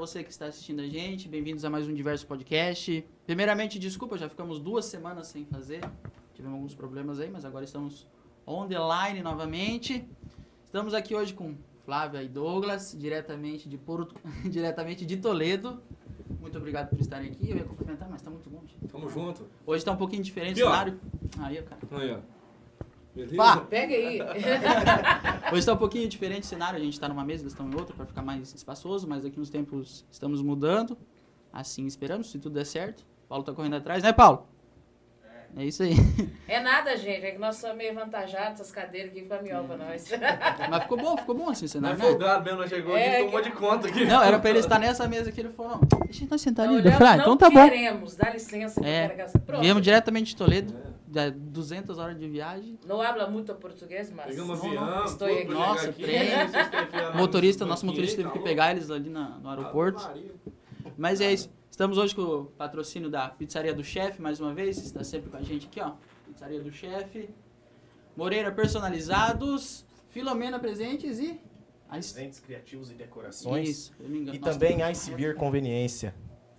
você que está assistindo a gente. Bem-vindos a mais um Diverso Podcast. Primeiramente, desculpa, já ficamos duas semanas sem fazer. Tivemos alguns problemas aí, mas agora estamos on the line novamente. Estamos aqui hoje com Flávia e Douglas, diretamente de Porto, diretamente de Toledo. Muito obrigado por estarem aqui. Eu ia complementar, mas tá muito longe. Tamo junto. Hoje tá um pouquinho diferente o cenário. Aí, cara. Aí, ó. Beleza? Pá! Pega aí. Hoje tá um pouquinho diferente o cenário, a gente tá numa mesa, eles estão em outra para ficar mais espaçoso, mas daqui uns tempos estamos mudando. Assim esperamos, se tudo der certo. Paulo tá correndo atrás, né, Paulo? É isso aí. É nada, gente. É que nós somos meio avantajados, essas cadeiras aqui foi melhor pra nós. Mas ficou bom, ficou bom assim o Não é cenário, né? folgado mesmo, nós chegou É, aqui, tomou que- de conta aqui. Não, era pra ele estar nessa mesa que ele falou, não, deixa nós sentar ali. Não, Eu falei, ah, então tá bom. queremos, dá licença. que É. Pronto. Viemos diretamente de Toledo, dá 200 horas de viagem. Não habla muito português, mas... Pegamos Não, avião, estou tudo aqui. Nossa, aqui. trem. Motorista, no nosso motorista teve que pegar eles ali na- no tá aeroporto. Mas é isso. Estamos hoje com o patrocínio da Pizzaria do Chefe, mais uma vez. Está sempre com a gente aqui, ó. Pizzaria do Chefe. Moreira Personalizados. Filomena Presentes e... Presentes criativos e decorações. Isso, eu me engano. E Nossa, também Ice Beer Conveniência.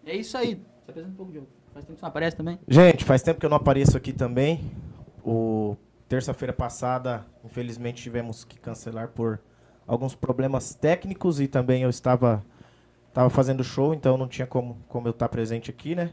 É isso aí. Se apresenta um pouco, Diogo. Faz tempo que você não aparece também. Gente, faz tempo que eu não apareço aqui também. O terça-feira passada, infelizmente, tivemos que cancelar por alguns problemas técnicos e também eu estava estava fazendo show, então não tinha como, como eu estar presente aqui, né?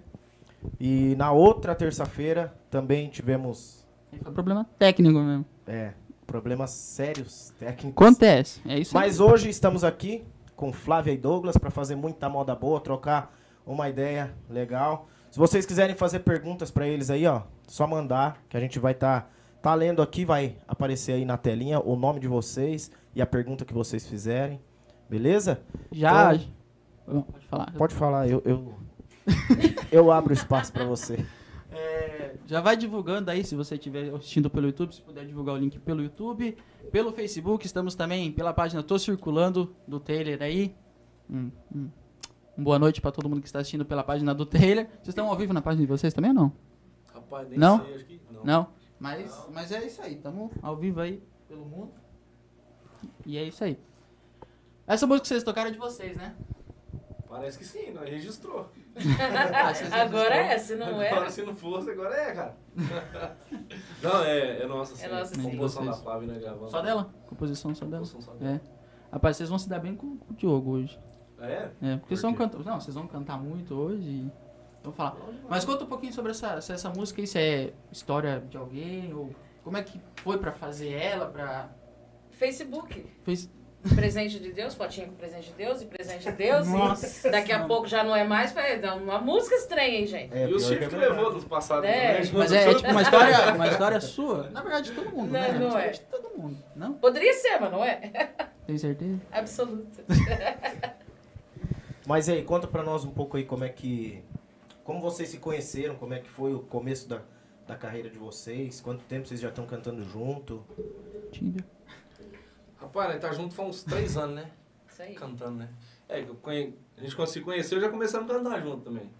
E na outra terça-feira também tivemos Foi problema técnico mesmo. é, problemas sérios técnicos. Acontece. É isso. Mas hoje estamos aqui com Flávia e Douglas para fazer muita moda boa, trocar uma ideia legal. Se vocês quiserem fazer perguntas para eles aí, ó, só mandar que a gente vai estar tá, lendo aqui, vai aparecer aí na telinha o nome de vocês e a pergunta que vocês fizerem. Beleza? Já... Então- Bom, Pode falar. Pode falar, eu eu, eu abro espaço para você. É, já vai divulgando aí, se você estiver assistindo pelo YouTube, se puder divulgar o link pelo YouTube. Pelo Facebook, estamos também pela página Tô Circulando do Taylor aí. Hum, hum. Um boa noite para todo mundo que está assistindo pela página do Taylor. Vocês estão ao vivo na página de vocês também ou não? Rapaz, nem Não? sei, acho que não. Não? Mas, mas é isso aí, estamos ao vivo aí pelo mundo. E é isso aí. Essa música que vocês tocaram é de vocês, né? Parece que sim, nós registrou. Ah, Agora é, se não é... Agora, se não fosse, agora é, cara. não, é, é nossa, sim. É nossa, sim. Composição da. Flávia, né, gravando. Só dela? Composição só dela? Composição só dela. É. Rapaz, vocês vão se dar bem com, com o Diogo hoje. É? É, porque Por vocês vão cantar. Não, vocês vão cantar muito hoje. e- Vamos falar. Mas conta um pouquinho sobre essa, se essa música se é história de alguém, ou como é que foi pra fazer ela, pra. Facebook. Fez. Presente de Deus, fotinha com presente de Deus e presente de Deus. Nossa daqui a pouco já não é mais, dar uma música estranha, hein, gente? É, E o pior chifre que é levou dos passados É. também. Mas é, é tipo uma história, uma história sua? Na verdade, de todo mundo, Não, né? não Uma é. de todo mundo. Não? Poderia ser, mas não é. Tem certeza? Absoluto. Mas aí, conta pra nós um pouco aí como é que. Como vocês se conheceram, como é que foi o começo da, da carreira de vocês, quanto tempo vocês já estão cantando junto. Tinder. Rapaz, nós tá junto faz uns três anos, né? Isso aí. Cantando, né? É, conhe... a gente se conheceu já começamos a cantar junto também.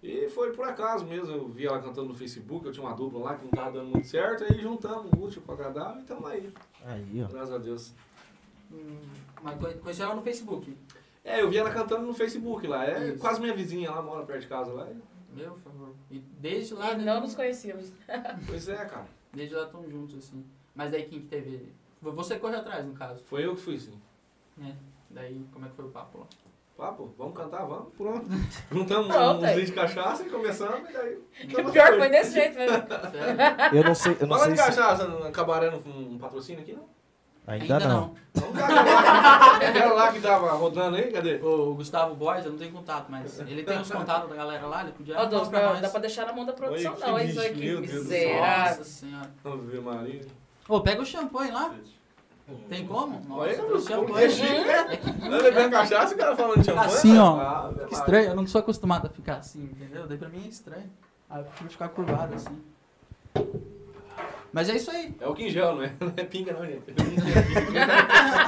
E foi por acaso mesmo, eu vi ela cantando no Facebook, eu tinha uma dupla lá que não tava dando muito certo, aí juntamos o útil com o agradável e tamo aí, Aí, ó. graças a Deus. Hum, mas conhe- conheceu ela no Facebook. É, eu vi ela cantando no Facebook lá, é Isso. quase minha vizinha lá, mora perto de casa lá. Meu favor. E desde lá. E né, não nos conhecíamos. Pois é, cara. Desde lá estão juntos, assim. Mas daí quem que teve. Você correu atrás, no caso. Foi eu que fui sim. né? Daí, como é que foi o papo lá? Papo, vamos cantar, vamos, pronto. Juntamos Pronto, uns de cachaça e começamos, e daí... O pior foi desse jeito mesmo. Eu não sei, eu não Fala sei de se... cachaça, não um patrocínio aqui, não? Ainda, não. Dar aquela- Aquela lá que tava rodando aí, cadê? O Gustavo Borges, eu não tenho contato, mas ele tem os contatos da galera lá, ele podia Ó, falar pra não dá pra deixar na mão da produção, Oi, não. É isso aqui, miserável. Nossa senhora. Vamos ver, Maria. Ô, pega o champanhe lá. Tem como? Olha, Nossa, o como champanhe. é chique, né? Não bebendo cachaça e o cara falando de champanhe. Assim, ó. Ah, Que estranho, eu não sou acostumado a ficar assim, entendeu? Daí pra mim é estranho. Ah, eu prefiro ficar curvado assim. Mas é isso aí. É o quingel, não é? Não é pinga, não, gente.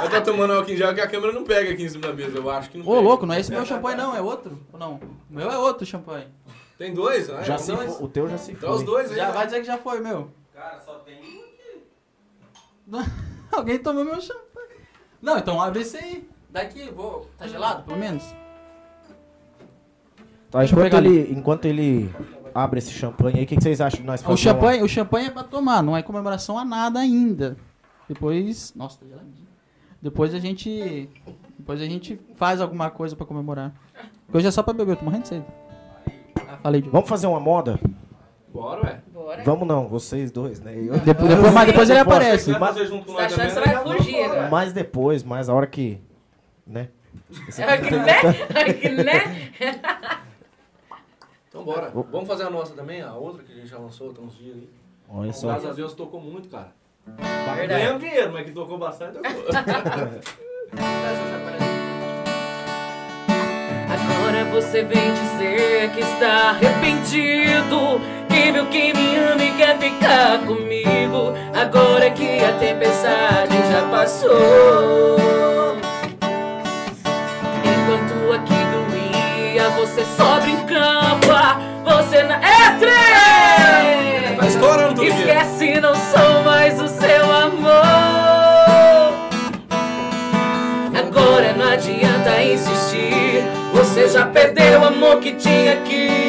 Eu tô tomando álcool em gel que a câmera não pega aqui em cima da mesa, eu acho que não Ô, pega. louco, não é esse meu champanhe não, é outro? Ou não? O meu é outro champanhe. Tem dois, né? Já se dois. fo- o teu já se Então os foi. dois aí. Já né? vai dizer que já foi meu. Cara, só tem um aqui. Alguém tomou meu champanhe. Não, então abre esse aí. Daqui, vou. Tá gelado, pelo menos? Tá, enquanto, ele, enquanto ele abre esse champanhe aí, o que, que vocês acham de nós O fazer champanhe, o champanhe é pra tomar, não é comemoração a nada ainda. Depois. Nossa, tá geladinho. Depois a gente. Depois a gente faz alguma coisa pra comemorar. Porque hoje é só pra beber, eu tô morrendo de sede. Ah, falei de. Vamos fazer uma moda? Bora, ué. Bora. Vamos não, vocês dois, né? Eu- Depois, depois, mas depois ele aparece. Com Tá você né? vai fugir agora? Mais depois, mais a hora que. Né? É que né? É que né? Então bora. Vamos fazer a nossa também, a outra que a gente já lançou há uns dias aí. Olha só. Graças a Deus tocou muito, cara. Ganhamos dinheiro, mas que tocou bastante, tocou. Agora você vem dizer que está arrependido Que viu que me ama e quer ficar comigo Agora que a tempestade já passou Enquanto aqui doía, você só brincava Você na... É trem! Tá estourando. Esquece, não sou mais o seu amor Agora não adianta insistir. Você já perdeu o amor que tinha aqui.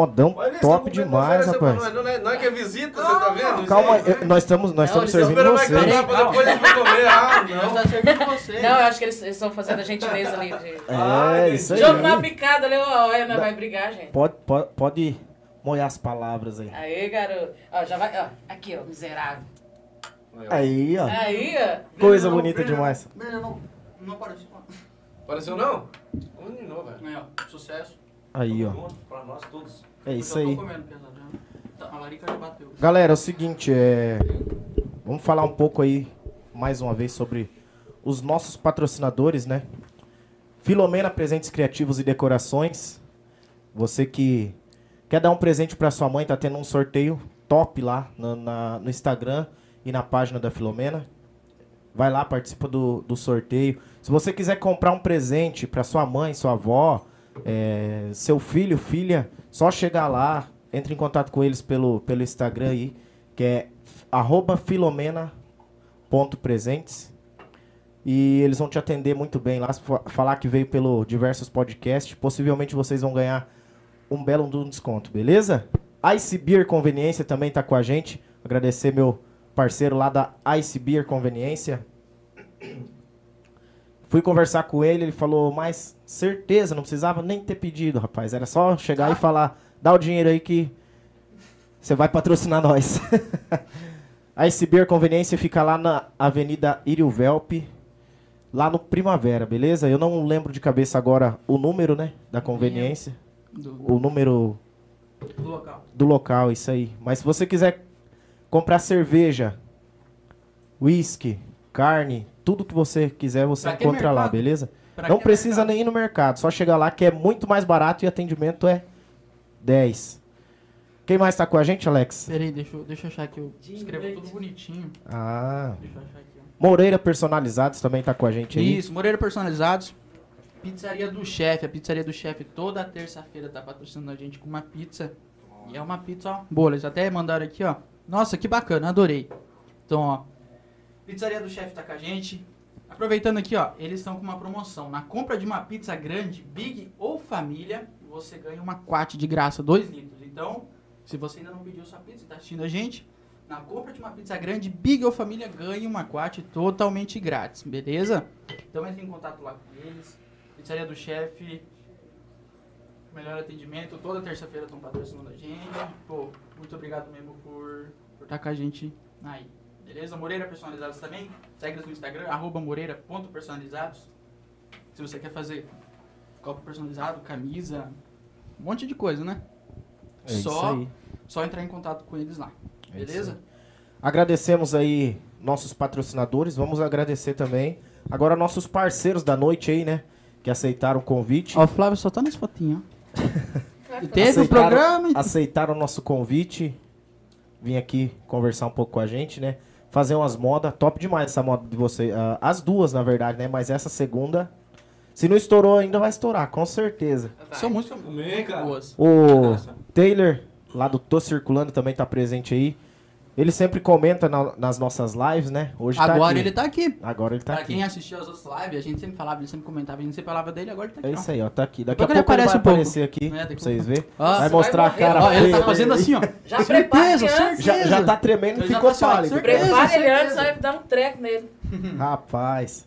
Modão top tá demais, rapaz. nós. Não é, não é que é visita, você tá vendo? Calma, eu- nós estamos, nós Não, estamos eles servindo vocês. cantar pra depois a gente comer. Ah, Nós não. tá servindo você. Não, eu acho que eles eles estão fazendo a gentileza ali. De... É, isso aí. Jogo na picada ali, ó, olha, nós vai brigar, gente. Pode, pode, pode molhar as palavras aí. Aí, garoto. Ó, já vai, ó. Aqui, ó, miserável. Aí, ó. Aí, ó. Coisa Não, bonita brilha, demais. Brilha, não. Não parece. Apareceu não? Vamos de novo, velho. Ó. Sucesso. Aí, ó. Tamo junto, Pra nós todos. É isso aí. já. Tá. Galera, é o seguinte, é... vamos falar um pouco aí, mais uma vez, sobre os nossos patrocinadores, né? Filomena Presentes Criativos e Decorações. Você que quer dar um presente para sua mãe, tá tendo um sorteio top lá no, na- no Instagram e na página da Filomena. Vai lá, participa do, do sorteio. Se você quiser comprar um presente para sua mãe, sua avó, é, seu filho, filha, só chegar lá, entre em contato com eles pelo, pelo Instagram aí, que é filomena.presentes. E eles vão te atender muito bem lá, falar que veio pelo diversos podcasts. Possivelmente vocês vão ganhar um belo de desconto, beleza? Ice Beer Conveniência também tá com a gente. Agradecer meu parceiro lá da Ice Beer Conveniência. Fui conversar com ele, ele falou, mas certeza, não precisava nem ter pedido, rapaz. Era só chegar e falar, dá o dinheiro aí que você vai patrocinar nós. A Beer Conveniência fica lá na Avenida Irivelpe, lá no Primavera, beleza? Eu não lembro de cabeça agora o número, né, da conveniência. Do, O número do local. do local, isso aí. Mas se você quiser comprar cerveja, whisky, carne, tudo que você quiser, você Pra encontra lá, beleza? Pra Não precisa mercado? nem ir no mercado, só chegar lá que é muito mais barato e atendimento é 10. Quem mais tá com a gente, Alex? Peraí, deixa, eu- deixa eu achar aqui. Eu escrevo tudo bonitinho. Ah. Deixa eu achar aqui. ó. Moreira Personalizados também tá com a gente aí. Isso, Moreira Personalizados. Pizzaria do Chefe. A Pizzaria do Chefe toda terça-feira tá patrocinando a gente com uma pizza. E é uma pizza, ó, boa. Eles até mandaram aqui, ó. Nossa, que bacana, adorei. Então, ó. Pizzaria do Chefe tá com a gente. Aproveitando aqui, ó. Eles estão com uma promoção. Na compra de uma pizza grande, big ou família, você ganha uma quat de graça, 2 litros. Então, se você ainda não pediu sua pizza e tá assistindo a gente, na compra de uma pizza grande, Big ou Família ganha uma quat totalmente grátis, beleza? Então entre em contato lá com eles. Pizzaria do Chefe. Melhor atendimento. Toda terça-feira estão patrocinando a gente. Pô, muito obrigado mesmo por por estar com a gente aí. Beleza? Moreira Personalizados também. Segue no Instagram, arroba moreira.personalizados. Se você quer fazer copo personalizado, camisa, um monte de coisa, né? É isso Só, aí. só entrar em contato com eles lá. É Beleza? aí. Agradecemos aí nossos patrocinadores. Vamos agradecer também agora nossos parceiros da noite aí, né? Que aceitaram o convite. Ó, o Flávio só tá nas fotinhas, ó. Teve o Aceitaram- programa. Aceitaram o nosso convite. Vim aqui conversar um pouco com a gente, né? Fazer umas modas. Top demais essa moda de você. Ah, as duas, na verdade, né? Mas essa segunda. Se não estourou ainda, vai estourar, com certeza. São músicas cara. boas. O Taylor, lá do Tô Circulando, também tá presente aí. Ele sempre comenta na- nas nossas lives, né? Hoje tá Agora aqui. ele tá aqui. Agora ele tá pra aqui. quem assistiu as outras lives, a gente sempre falava, ele sempre comentava, a gente sempre falava dele, agora ele tá aqui. É ó. isso aí, ó. Tá aqui. Daqui Depois a ele pouco ele vai um pouco. aparecer aqui, É, pra vocês verem. Ó, vai mostrar vai a cara. Ó, ele tá fazendo dele. assim, ó. Já Certeza, prepara certeza. Já, já tá tremendo e ficou tá pálido. certeza. Prepara ele antes, vai dar um treco nele. Rapaz.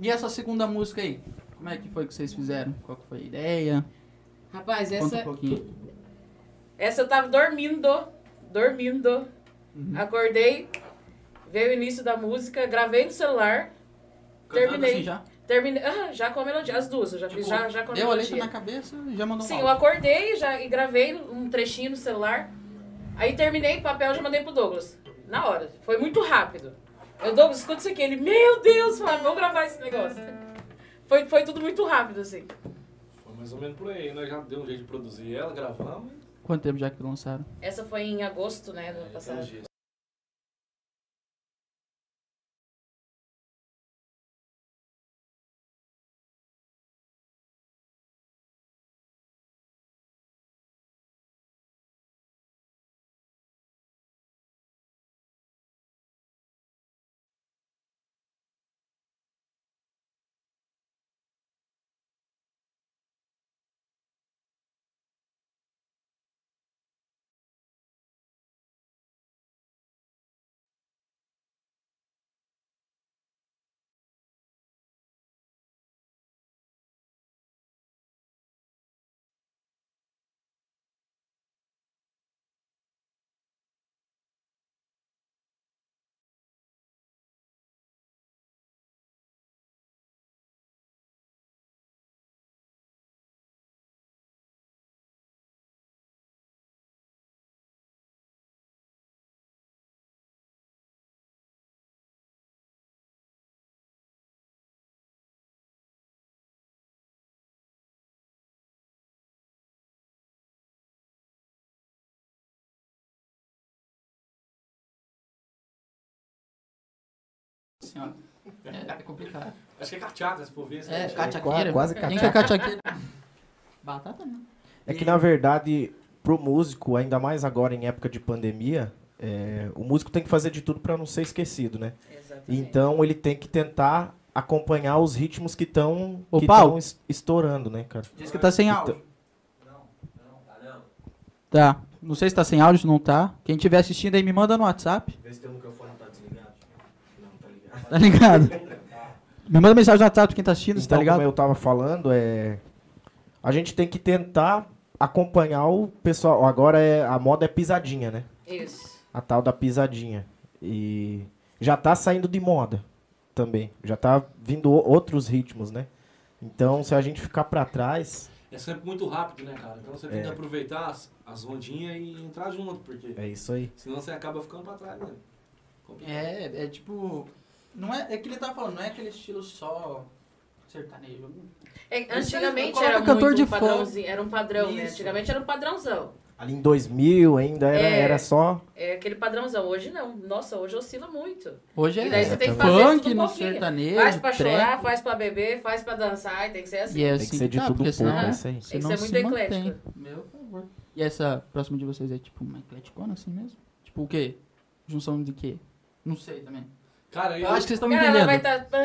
E essa segunda música aí? Como é que foi que vocês fizeram? Qual que foi a ideia? Rapaz, Conta um essa, pouquinho. essa eu tava dormindo, dormindo. Uhum. Acordei, veio o início da música, gravei no celular, Cantando terminei. assim já? terminei, ah, já com a melodia, as duas, eu já fiz Tipo, já, já com a Deu a letra melodia. na cabeça e já mandou um Sim, áudio. eu acordei já, e gravei um trechinho no celular. Aí terminei o papel já mandei pro Douglas. Na hora. Foi muito rápido. Eu, Douglas, escuta isso aqui. Ele, meu Deus, Flávio, vamos gravar esse negócio. Foi, foi tudo muito rápido, assim. Foi mais ou menos por aí. Nós já deu um jeito de produzir ela, gravamos. Quanto tempo já que lançaram? Essa foi em agosto, né, do ano passado. Senhora. É, é complicado. Acho que é cachaca, se for ver. É, assim, cachaqueira. quase Quem que é cachaqueira? Batata não. É que, na verdade, pro músico, ainda mais agora em época de pandemia, é, o músico tem que fazer de tudo pra não ser esquecido, né? Exatamente. Então ele tem que tentar acompanhar os ritmos que estão que tão estourando, né, cara? Diz que tá sem áudio. Então, Tá. Não sei se tá sem áudio, se não tá. Quem estiver assistindo aí, me manda no WhatsApp. Vê se microfone tá desligado. Não, tá ligado. Tá me manda mensagem no WhatsApp quem tá assistindo, tá Então, ligado? como eu tava falando, é a gente tem que tentar acompanhar o pessoal. Agora é a moda é pisadinha, né? Isso. A tal da pisadinha. E já tá saindo de moda também. Já tá vindo outros ritmos, né? Então, se a gente ficar pra trás, É sempre muito rápido, né, cara? Então você tem É. que aproveitar as, as ondinhas e entrar junto, porque é isso aí. senão você acaba ficando pra trás. Complicado. É, é tipo. Não é, é que ele tá falando, não é aquele estilo só sertanejo. É, antigamente era cantor muito de um padrãozinho, era um padrão, né? Antigamente era um padrãozão. Ali em 2000 ainda era, É. era só. É aquele padrãozão. Hoje não. Nossa, hoje oscila muito. Hoje é, E daí você tem que também. fazer funk tudo um no pouquinho. sertanejo, Faz pra trap. chorar, faz pra beber, faz pra dançar, e tem que ser assim. E é Tem assim que ser de tá, tudo porque pouco, senão- é isso aí. Tem que ser se muito mantém. eclético. Meu favor. E essa próxima de vocês é tipo uma ecleticona assim mesmo? Tipo o quê? Junção de quê? Não sei também. Cara, eu, Eu acho que vocês estão me ela vai entendendo. estar.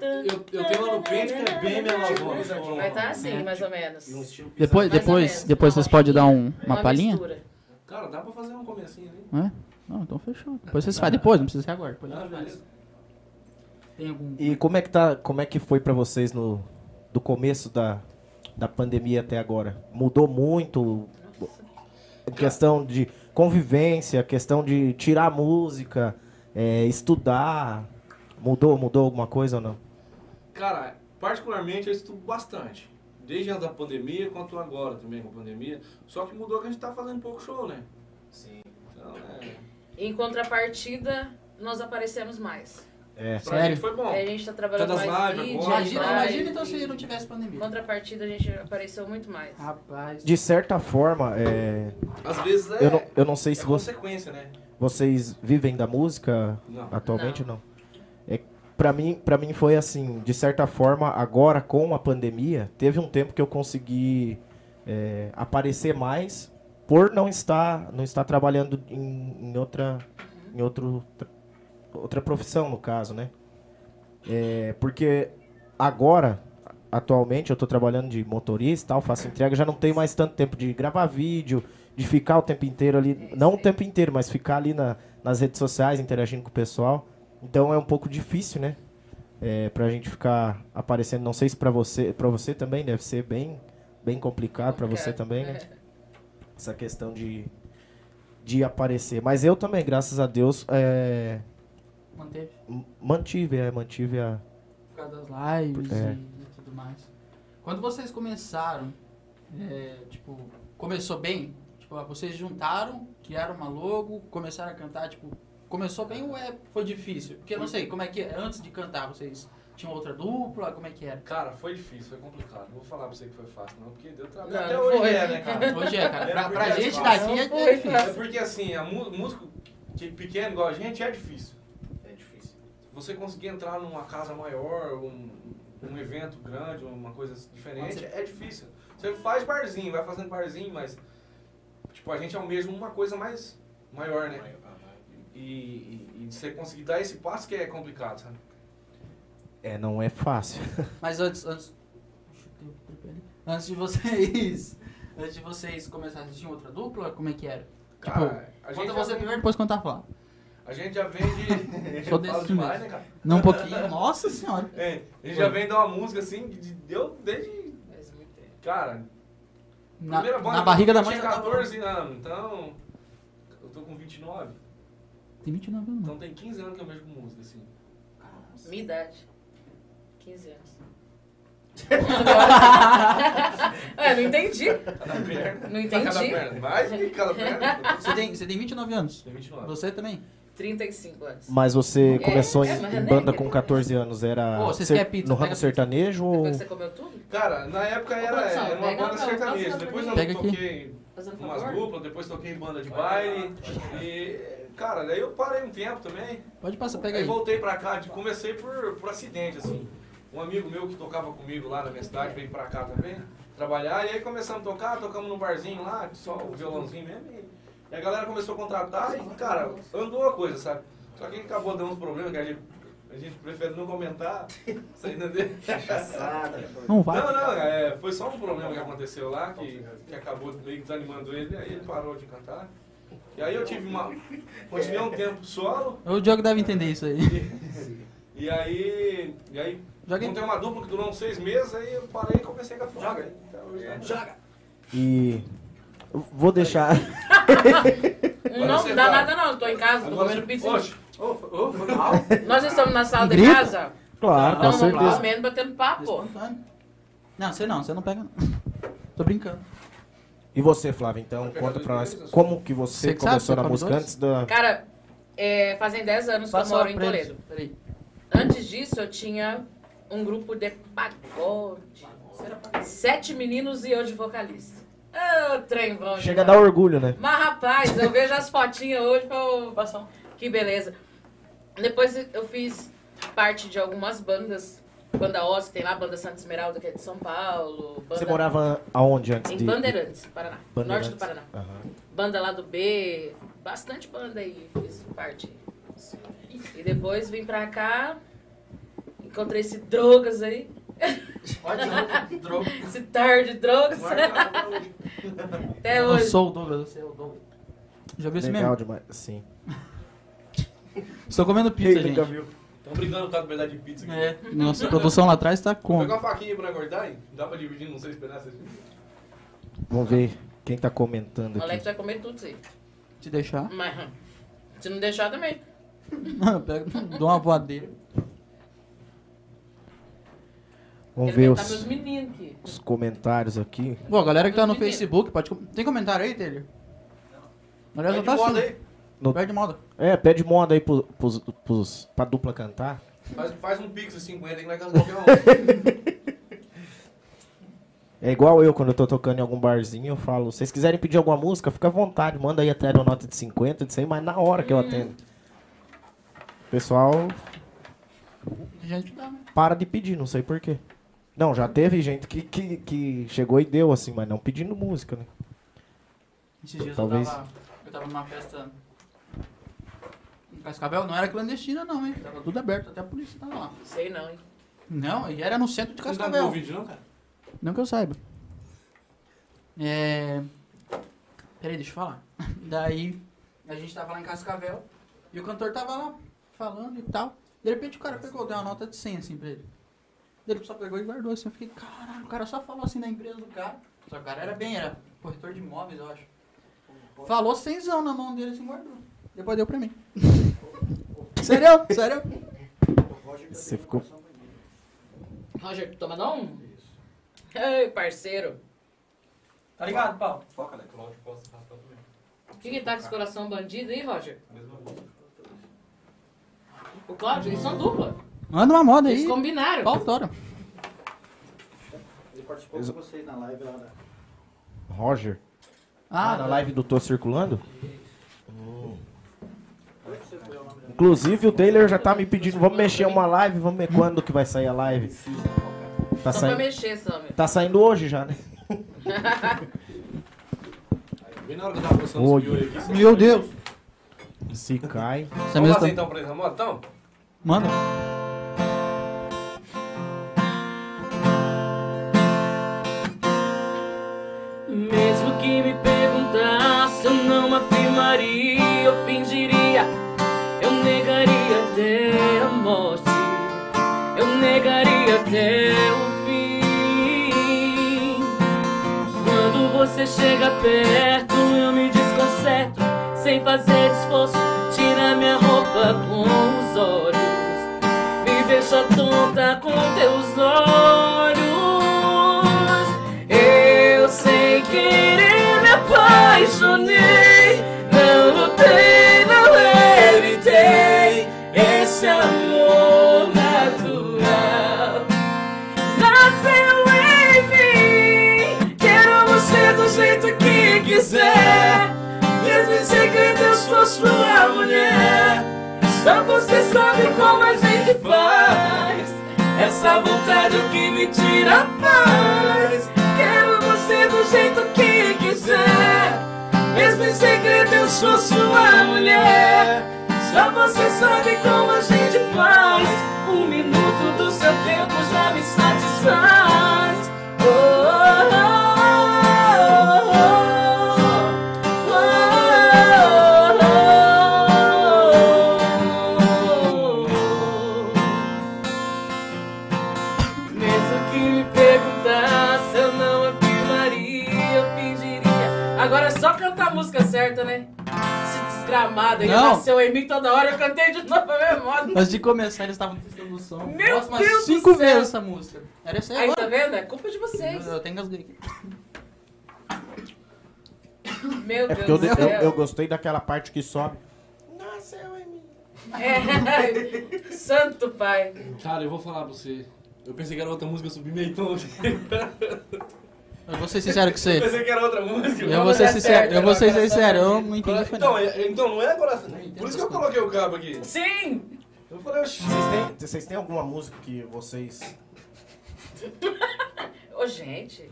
eu, eu tenho uma no pente que é bem melosona. Vai estar assim, É. mais ou menos. Um Depois, depois, menos. depois vocês podem dar um- uma, Uma palhinha? mistura. Cara, dá pra fazer um comecinho ali. Não é? Não, então fechou. Depois vocês fazem. Depois, não precisa ser agora. Depois Ah, faz. algum. E como é que tá, como é que foi pra vocês no do começo da, da pandemia até agora? Mudou muito em questão de convivência, questão de tirar música, é, estudar, mudou, mudou alguma coisa ou não? Cara, particularmente eu estudo bastante. Desde antes da pandemia, quanto agora também com a pandemia. Só que mudou que a gente tá fazendo pouco show, né? Sim. Então, é... Em contrapartida, nós aparecemos mais. É. Pra Sério? gente foi bom. É, a gente tá trabalhando Todas mais live vídeo. Imagina, live, imagina então se não tivesse Em pandemia. contrapartida, a gente apareceu muito mais. Rapaz. De certa forma, é, Às vezes é, eu, não, eu não sei é se você, consequência, né? Vocês vivem da música Não. atualmente ou não. É, para mim, para mim foi assim, de certa forma, agora com a pandemia, teve um tempo que eu consegui é, aparecer mais por não estar, não estar trabalhando em, em outra, em outro, outra profissão no caso, né? É, porque agora, atualmente, eu estou trabalhando de motorista, e tal, faço entrega, já não tenho mais tanto tempo de gravar vídeo, de ficar o tempo inteiro ali, não o tempo inteiro, mas ficar ali na, nas redes sociais interagindo com o pessoal. Então é um pouco difícil, né? É, pra gente ficar aparecendo. Não sei se pra você, pra você também deve ser bem, bem complicado, pra você também, né? Essa questão de, de aparecer. Mas eu também, graças a Deus, é, Manteve. mantive, é, mantive a. Por causa das lives É. e, e tudo mais. Quando vocês começaram, é, tipo, começou bem? Tipo, vocês juntaram, criaram uma logo, começaram a cantar, tipo, começou bem ou é, foi difícil? Porque eu não sei, como é que é, antes de cantar, vocês tinham outra dupla, como é que era? Cara, foi difícil, foi complicado. Não vou falar pra você que foi fácil, não, porque deu trabalho. Não, Até não hoje foi. é, né, cara? Hoje é, cara, pra, pra é gente fácil. daqui é, é difícil. É porque assim, a músico que pequeno igual a gente é difícil. É difícil. Você conseguir entrar numa casa maior, um, um evento grande, uma coisa diferente, é difícil. Você faz barzinho, vai fazendo barzinho, mas tipo, a gente almeja uma coisa mais maior, né? E, e, e você conseguir dar esse passo que é complicado, sabe? É, não é fácil. Mas antes, antes, o antes de vocês, antes de vocês começarem, vocês tinham outra dupla? Como é que era? Cara, a gente Conta já você vem- primeiro, depois contar falar. A gente já vem de. Sou Eu falo desse demais, mesmo. né, cara? Não um pouquinho, nossa senhora. É, a gente já vem dar uma música assim, de, deu desde. Faz muito tempo. Cara, Na, primeira banda na barriga da eu mãe tinha já tava- 14 anos, então. Eu tô com 29. Tem 29 anos. Então tem 15 anos que eu mexo com música, assim. Minha idade. 15 anos. é, não entendi. Cada perna. Não Cada entendi. perna. Mais que cada perna. Você tem, você tem 29 anos. Tem 29. Você também? 35 anos. Mas você É, começou é, em, mas em é banda com 14 anos, era Ô, vocês ser- pizza? no ramo pizza. sertanejo ou... Depois você comeu tudo? Cara, na época Ô, era, produção, era uma banda não, sertaneja. Depois eu Pega aqui. toquei Fazendo umas duplas, depois toquei em banda de baile. E, cara, daí eu parei um tempo também. Pode passar, pega Aí aí. voltei pra cá, de- comecei por, por acidente, assim. Um amigo meu que tocava comigo lá na minha cidade veio pra cá também trabalhar. E aí começamos a tocar, tocamos num barzinho lá, só o violãozinho mesmo. E, e a galera começou a contratar e, cara, andou a coisa, sabe? Só que acabou dando uns problemas que a gente, a gente prefere não comentar. Você entendeu? Não vai. Não, não, é, foi só um problema que aconteceu lá, que, que acabou meio desanimando ele, aí ele parou de cantar. E aí eu tive uma. Continuei um tempo solo, O Diogo deve entender isso aí. e aí. E aí Joga aí. montei uma dupla que durou uns seis meses, aí eu parei e comecei com a folga. Joga! E eu vou deixar... Não você dá vai. nada não, tô em casa, tô comendo pizza. Nós estamos na sala de Grito? casa, Claro, com então vamos certeza. comendo, batendo papo. Espontâneo. Não, você não, você não pega não. Tô brincando. E você, Flávio, então, conta pra nós como que você Você que sabe, começou você na come música dois? antes da... Cara, é, fazem 10 anos que eu moro em. Toledo. Peraí. Antes disso, eu tinha um grupo de pagode. Sete meninos e eu de vocalista. Ô, trem bom. Chega a demais. dar orgulho, né? Mas, rapaz, eu vejo as fotinhas hoje, eu... que beleza. Depois eu fiz parte de algumas bandas. Banda Oz, tem lá, Banda Santa Esmeralda, que é de São Paulo. Banda... Você morava aonde antes Em de... Bandeirantes, Paraná. Bandeirantes? Norte do Paraná. Aham. Banda lá do B, bastante banda aí, fiz parte. E depois vim pra cá, encontrei esse drogas aí, Pode droga. esse tarde drogas. Até Eu hoje. sou o Douglas, você é o Douglas. Já viu esse Legal mesmo? demais. Sim. Estou comendo pizza, gente. Estão brigando causa do pedaço de pizza aqui. É, nossa produção lá atrás tá Vou com. pegar uma faquinha pra cortar aí? Dá pra dividir, não sei esperar vocês. Vamos ver quem tá comentando O Alex aqui. vai comer tudo isso aí. Te deixar. Mas hum, se não deixar também. Pega, dou uma voadeira. Vamos Quero ver os, meninos aqui. os comentários aqui. Pô, a galera que tá no Menino. Facebook, pode. com- Tem comentário aí, Taylor? Já de tá moda assim. aí. No- Perde moda. É, pede moda aí pros, pros, pros, pra dupla cantar. Faz, faz um pix de 50 que vai casar qualquer um. É igual eu, quando eu tô tocando em algum barzinho, eu falo, vocês quiserem pedir alguma música, fica à vontade, manda aí até a nota de 50, de 100, mas na hora que eu atendo. O pessoal A gente dá, né? para de pedir, não sei porquê. Não, já teve gente que, que, que chegou e deu, assim, mas não pedindo música, né? Esses dias Talvez. eu tava. Eu tava numa festa. Em Cascavel, não era clandestina, não, hein? Tava tudo aberto, até a polícia tava lá. Sei não, hein? Não, e era no centro de Você não tá Cascavel. no vídeo, não, cara? Não que eu saiba. É. Peraí, deixa eu falar. Daí, a gente tava lá em Cascavel e o cantor tava lá falando e tal. De repente o cara pegou, deu uma nota de 100 assim pra ele. Ele só pegou e guardou assim. Eu fiquei, caralho, o cara só falou assim da empresa do cara. Só que o cara era bem, era corretor de imóveis, eu acho. Falou 100 na mão dele assim, guardou. Depois deu pra mim. sério? Sério? Você ficou. Roger, tu toma não? Ei, parceiro. Tá ligado, Paulo? Foca, né? Cláudio, posso raspar também. O que que tá com esse coração bandido aí, Roger? O Cláudio, eles são dupla. Manda uma moda aí. Eles combinaram. Tora. Ele participou com vocês na live lá da... Roger. Ah, Ah, na live do Tô Circulando? Hum. Inclusive o Taylor já tá me pedindo, vamos mexer uma live, vamos ver quando que vai sair a live. Tá Só pra saindo, mexer, só, meu. tá saindo hoje já, né? Bem na hora que eu tava postando os Oi. piolhos aqui. Meu Deus. Se cai. Você Vamos fazer então pra eles, amor? Então? Manda. Perto, eu me desconcerto, sem fazer esforço, tira minha roupa com os olhos, me deixa tonta com teus olhos. Eu sem querer me apaixonei, sou sua mulher. Só você sabe como a gente faz. Essa vontade que me tira a paz. Quero você do jeito que quiser. Mesmo em segredo eu sou sua mulher. Só você sabe como a gente faz. Um minuto do seu tempo já me satisfaz. Certa, né? Esse desgramado aí nasceu em mim toda hora, eu cantei de novo a mesma moda. Antes de começar, eles estavam testando o som. Meu Nossa, umas Deus do cinco céu. vezes essa música. Era essa aí Aí, tá vendo? É culpa de vocês. Eu, eu tenho engasguei aqui. Meu É porque eu, Deus do eu, céu. eu gostei daquela parte que sobe. É. Santo pai. Cara, eu vou falar pra você. Eu pensei que era outra música, eu subi meio tom. Eu vou ser sincero com Eu você. pensei que era outra música. Eu vou ser sincero, eu vou ser sincero, eu não entendi Então, é- então não é coração. Por isso que eu coloquei o cabo aqui. Sim! Eu falei, oxi. Vocês têm, vocês têm alguma música que vocês, Ô, gente.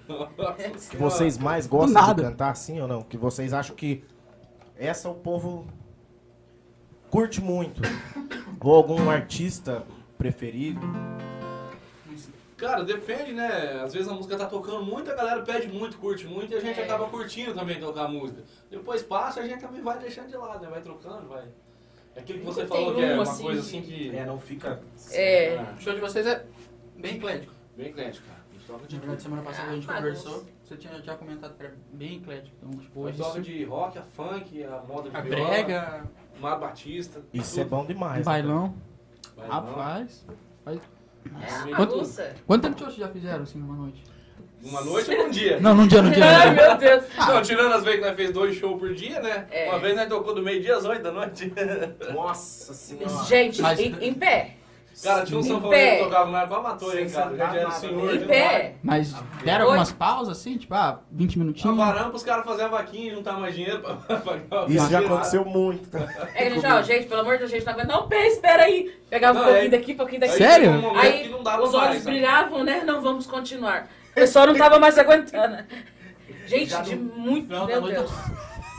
que vocês mais gostam de cantar, sim ou não? Que vocês acham que essa o povo curte muito? Ou algum artista preferido? Cara, depende, né? Às vezes a música tá tocando muito, a galera pede muito, curte muito e a gente É. acaba curtindo também tocar a música. Depois passa, a gente também vai deixando de lado, né? Vai trocando, vai. É aquilo que você Nunca falou tem que é um, uma assim, coisa assim que. É, não fica. É. O show de vocês é bem eclético. Bem eclético, cara. A gente toca de Na verdade, semana passada a gente Ah, conversou, você tinha já comentado que era bem eclético. Então, tipo, A hoje toca de rock, a funk, a moda de a viola, brega, Mar Batista. Isso é tudo. bom demais. né? bailão. Bailão. Rapaz. É Quanto-. Quanto tempo de show vocês já fizeram assim numa noite? Uma noite ou um dia? Não, num dia, num dia. Ai, meu Deus. Não, tirando as vezes que nós fez dois shows por dia, né? É. Uma vez nós tocou do meio-dia às oito da noite. Nossa senhora. Gente, Mas- em, em pé. Cara, tinha um sanfoneiro que tocava a matou, hein, Sem cara. Já era senhor. Em pé. Mas deram algumas pausas assim, tipo, ah, 20 minutinhos. Paramos pros caras fazerem a vaquinha e juntar mais dinheiro pra pagar o Isso já aconteceu muito. tá? É, ele já, ó, gente, pelo amor de Deus, gente, tá vendo? Não, pé, espera aí. Pegava um Não, pouquinho daqui, um pouquinho daqui. Sério? Aí não os olhos brilhavam, né? Não, vamos continuar. O pessoal não tava mais aguentando. Gente, de não- muito, não, meu tá Deus.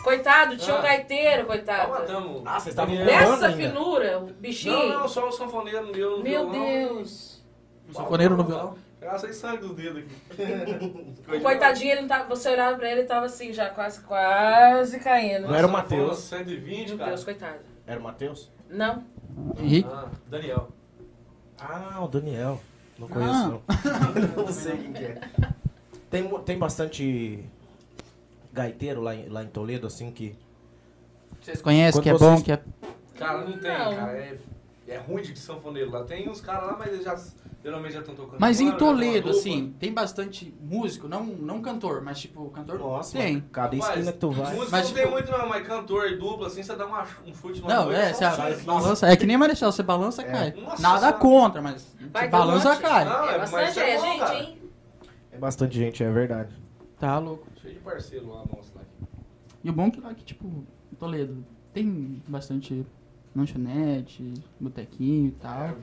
Coitado, tinha um Ah. gaiteiro, Só coitado. matamos. Ah, vocês estavam Nessa finura, o bichinho. Não, não, só o sanfoneiro no meu no Meu violão. Deus. O sanfoneiro no violão. Cara, sem sangue dos dedos aqui. O coitadinho, ele não tava, você olhava pra ele e tava assim, já quase, quase caindo. Não era o Matheus. foi uns 120, Meu cara. Deus, coitado. Era o Matheus? Não. Henrique. Ah, Daniel. Ah, o Daniel. Não conheço, Ah. não. não sei quem que é. Tem, tem bastante gaiteiro lá em, lá em Toledo, assim, que... Vocês conhecem, que é vocês- bom, que é... Cara, não tem, Não. cara. É, é ruim de sanfoneiro lá. Tem uns caras lá, mas eles já geralmente já estão tocando. Mas em tem Toledo, assim, tem bastante músico, não, não cantor, mas tipo, cantor Nossa, tem. mano, cada esquina que tu vai... Música Mas, não tem tipo- muito não, mas cantor e dupla, assim, você dá uma, um chute numa Não, é, você sai. balança, é que nem Marechal, você balança, É. cai. Nossa Nada contra, mas Vai balança, monte. cai. Não, é é, bastante, mas é é, bom, gente, cara. hein? É bastante gente, é verdade. Tá louco. Cheio de parceiro lá, moço lá. E o bom é que lá que, tipo, em Toledo tem bastante lanchonete, botequinho e tal. Tanto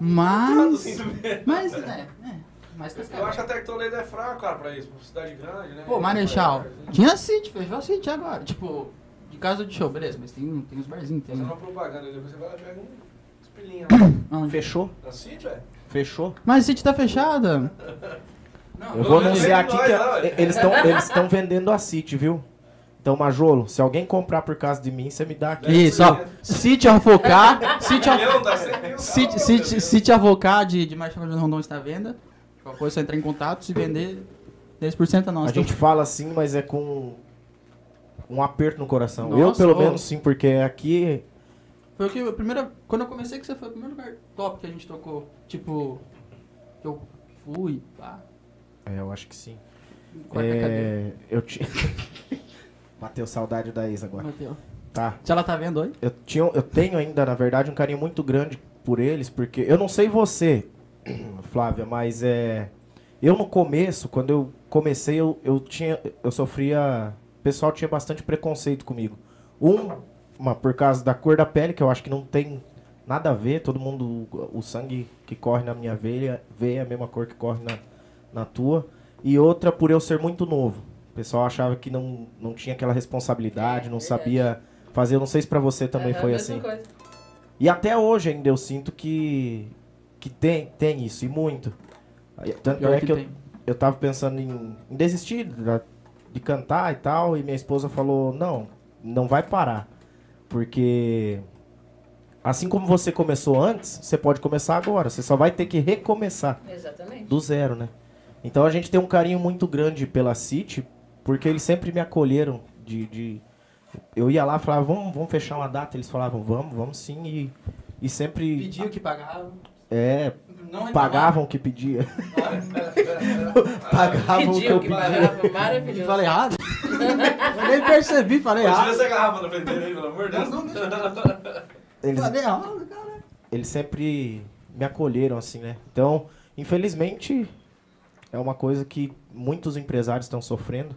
Mas. também. Mas, é, é. Mais Eu acho até que Toledo é fraco, cara, pra isso. Pra cidade grande, né? Pô, Marechal. Tinha City, fechou a City agora. Tipo, de casa de show, beleza, mas tem, tem os barzinhos, tem. Fazendo uma propaganda, depois você vai lá e pega um espelhinho lá. Não, Fechou? Na sítio, é? Fechou? Mas a City tá fechada. Não, Eu vou anunciar aqui nós, que eles estão eles estão vendendo a City, viu? Então, Majolo, se alguém comprar por causa de mim, você me dá aqui. Isso, ó. City Avocar. City, Milhão, Avocar. dá 100 mil, City, City, Avocar de, de Marechal de Rondon está à venda. Qualquer coisa, você entra em contato, se vender, 10% é nosso. A gente fala assim, mas é com um aperto no coração. Nossa, eu, pelo ô. menos, sim, porque aqui Foi o que a primeira. Quando eu comecei, que você foi o primeiro lugar top que a gente tocou. Tipo, que eu fui, pá. É, eu acho que sim. Quarta. É, eu tinha. Bateu saudade da ex agora. Bateu. Tá. Se ela tá vendo oi? Eu, tinha, eu tenho ainda, na verdade, um carinho muito grande por eles, porque eu não sei você, Flávia, mas é. Eu no começo, quando eu comecei, eu, eu tinha. Eu sofria. O pessoal tinha bastante preconceito comigo. Um, uma, por causa da cor da pele, que eu acho que não tem nada a ver, todo mundo. O sangue que corre na minha veia, veia é a mesma cor que corre na, na tua. E outra por eu ser muito novo. O pessoal achava que não, não tinha aquela responsabilidade, É, não verdade. sabia fazer. Eu não sei se pra você também foi assim. coisa. E até hoje ainda eu sinto que, que tem, tem isso, e muito. Tanto Pior é que que eu, tem. eu tava pensando em, em desistir da- de cantar e tal, e minha esposa falou, não, não vai parar. Porque assim como você começou antes, você pode começar agora. Você só vai ter que recomeçar Exatamente. do zero, né? Então a gente tem um carinho muito grande pela City, porque eles sempre me acolheram de... de- eu ia lá e falava, vamos, vamos fechar uma data. Eles falavam, vamos, vamos sim. E, e sempre Pediu que pagava. é, Não pagavam o que pedia. pagavam o que eu pedia. maravilhoso. falei errado. eu nem percebi, falei Pô, tira errado. essa garrafa na frente dele aí, pelo amor de Deus. Eles, Falei errado, cara. eles sempre me acolheram, assim, né? Então, infelizmente, é uma coisa que muitos empresários estão sofrendo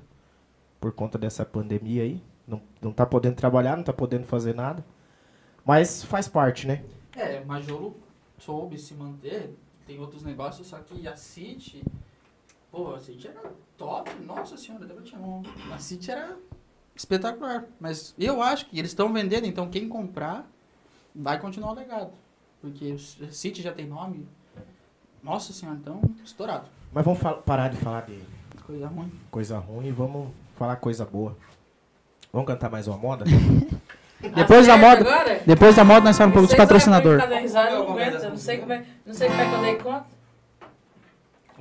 por conta dessa pandemia aí. Não, não tá podendo trabalhar, não tá podendo fazer nada. Mas faz parte, né? É, Majolo soube se manter, tem outros negócios, só que a City, pô, a City era top, nossa senhora, até tinha um, a City era espetacular, mas eu acho que eles estão vendendo, então quem comprar vai continuar o legado, porque o City já tem nome, nossa senhora, então, estourado, Mas vamos parar de falar de coisa ruim. coisa ruim e vamos falar coisa boa. Vamos cantar mais uma moda? Depois da moda, Agora? depois da moda nós falamos um pouco dos Vocês vão patrocinadores. não sei como é, não sei como é que eu dei conta.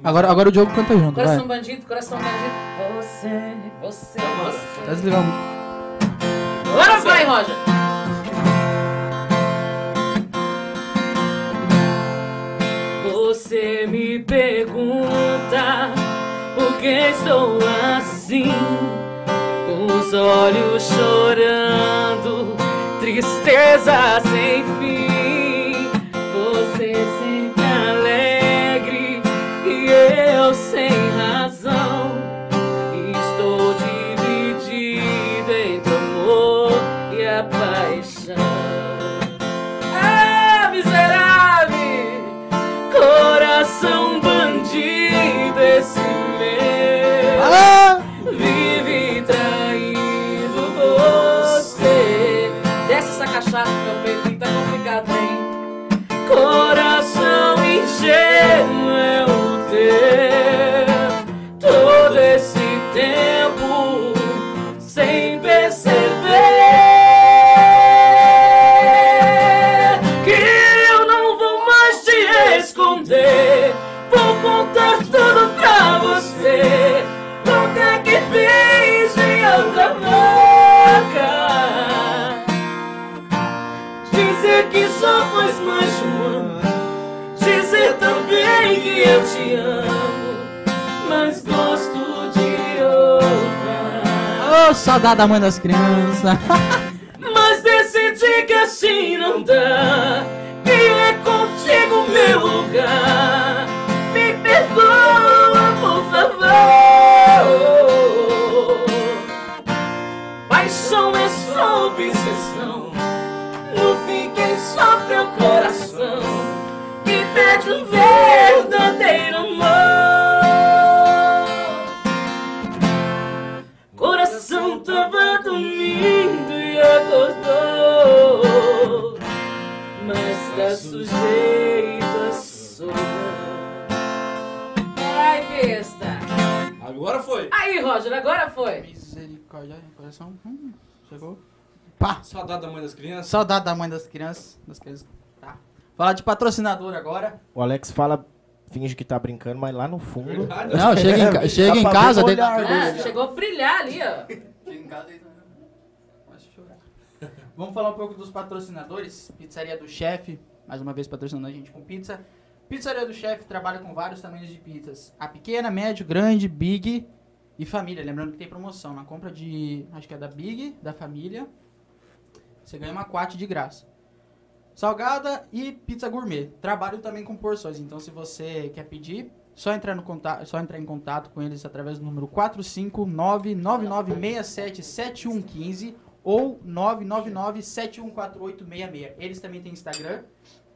Agora, agora o Diogo canta junto, vai. Coração bandido, coração bandido. Você, você, Tá você. desligando o mic. Agora vai, Roger. Você me pergunta por que estou assim, com os olhos chorando, tristeza sem fim. Só faz mais de um ano. Dizer também que eu te amo. Mas gosto de outra. Ô, saudade da mãe das crianças. Mas decidi que assim não dá. Que é contigo meu lugar. Me perdoa, por favor. Paixão é só obsessão. No fim, quem sofre é o coração. Que pede um verdadeiro amor. Coração tava dormindo e acordou Mas tá sujeito a solidão Ai, besta Agora foi. Aí, Roger, agora foi Misericórdia, coração. Hum, chegou. Pá! Saudade da mãe das crianças. Saudade da mãe das crianças. Das crianças. Tá. Falar de patrocinador agora. O Alex fala, finge que tá brincando, mas lá no fundo. Verdade. Não, chega em, ca- chega em casa. de- ah, Chegou a brilhar ali, ó Chega em casa e. Vamos falar um pouco dos patrocinadores. Pizzaria do Chefe, mais uma vez patrocinando a gente com pizza. Pizzaria do Chefe trabalha com vários tamanhos de pizzas. A pequena, médio, grande, big e família. Lembrando que tem promoção. Na compra de, acho que é da big, da família, você ganha uma quate de graça. Salgada e pizza gourmet. Trabalho também com porções. Então, se você quer pedir, só entrar, no contato, só entrar em contato com eles através do número 459-9967-7115 ou 999-714866. Eles também têm Instagram.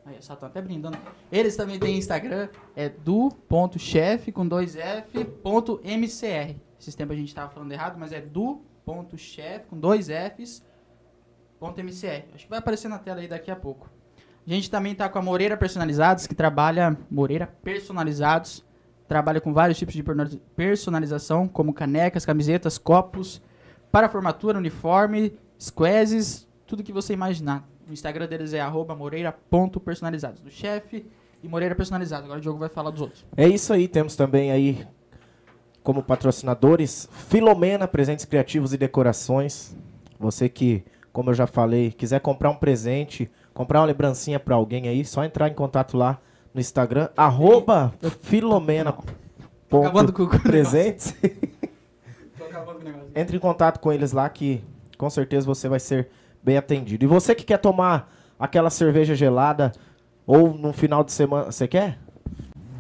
Aí, só tô até brindando. Eles também têm Instagram. É do.chef com dois F ponto MCR. Esses tempos a gente tava falando errado, mas é do.chef com dois Fs MCR. Acho que vai aparecer na tela aí daqui a pouco. A gente também tá com a Moreira Personalizados, que trabalha. Moreira Personalizados. Trabalha com vários tipos de personalização, como canecas, camisetas, copos, para formatura, uniforme, squeezes, tudo que você imaginar. O Instagram deles é moreira.personalizados, do chefe e Moreira Personalizado. Agora o Diogo vai falar dos outros. É isso aí, temos também aí como patrocinadores Filomena Presentes Criativos e Decorações. Você que, como eu já falei, quiser comprar um presente, comprar uma lembrancinha pra alguém aí, só entrar em contato lá no Instagram, arroba Filomena Tô acabando com o presentes. Tô acabando com o negócio. Entre em contato com eles lá que com certeza você vai ser bem atendido. E você que quer tomar aquela cerveja gelada ou no final de semana, você quer?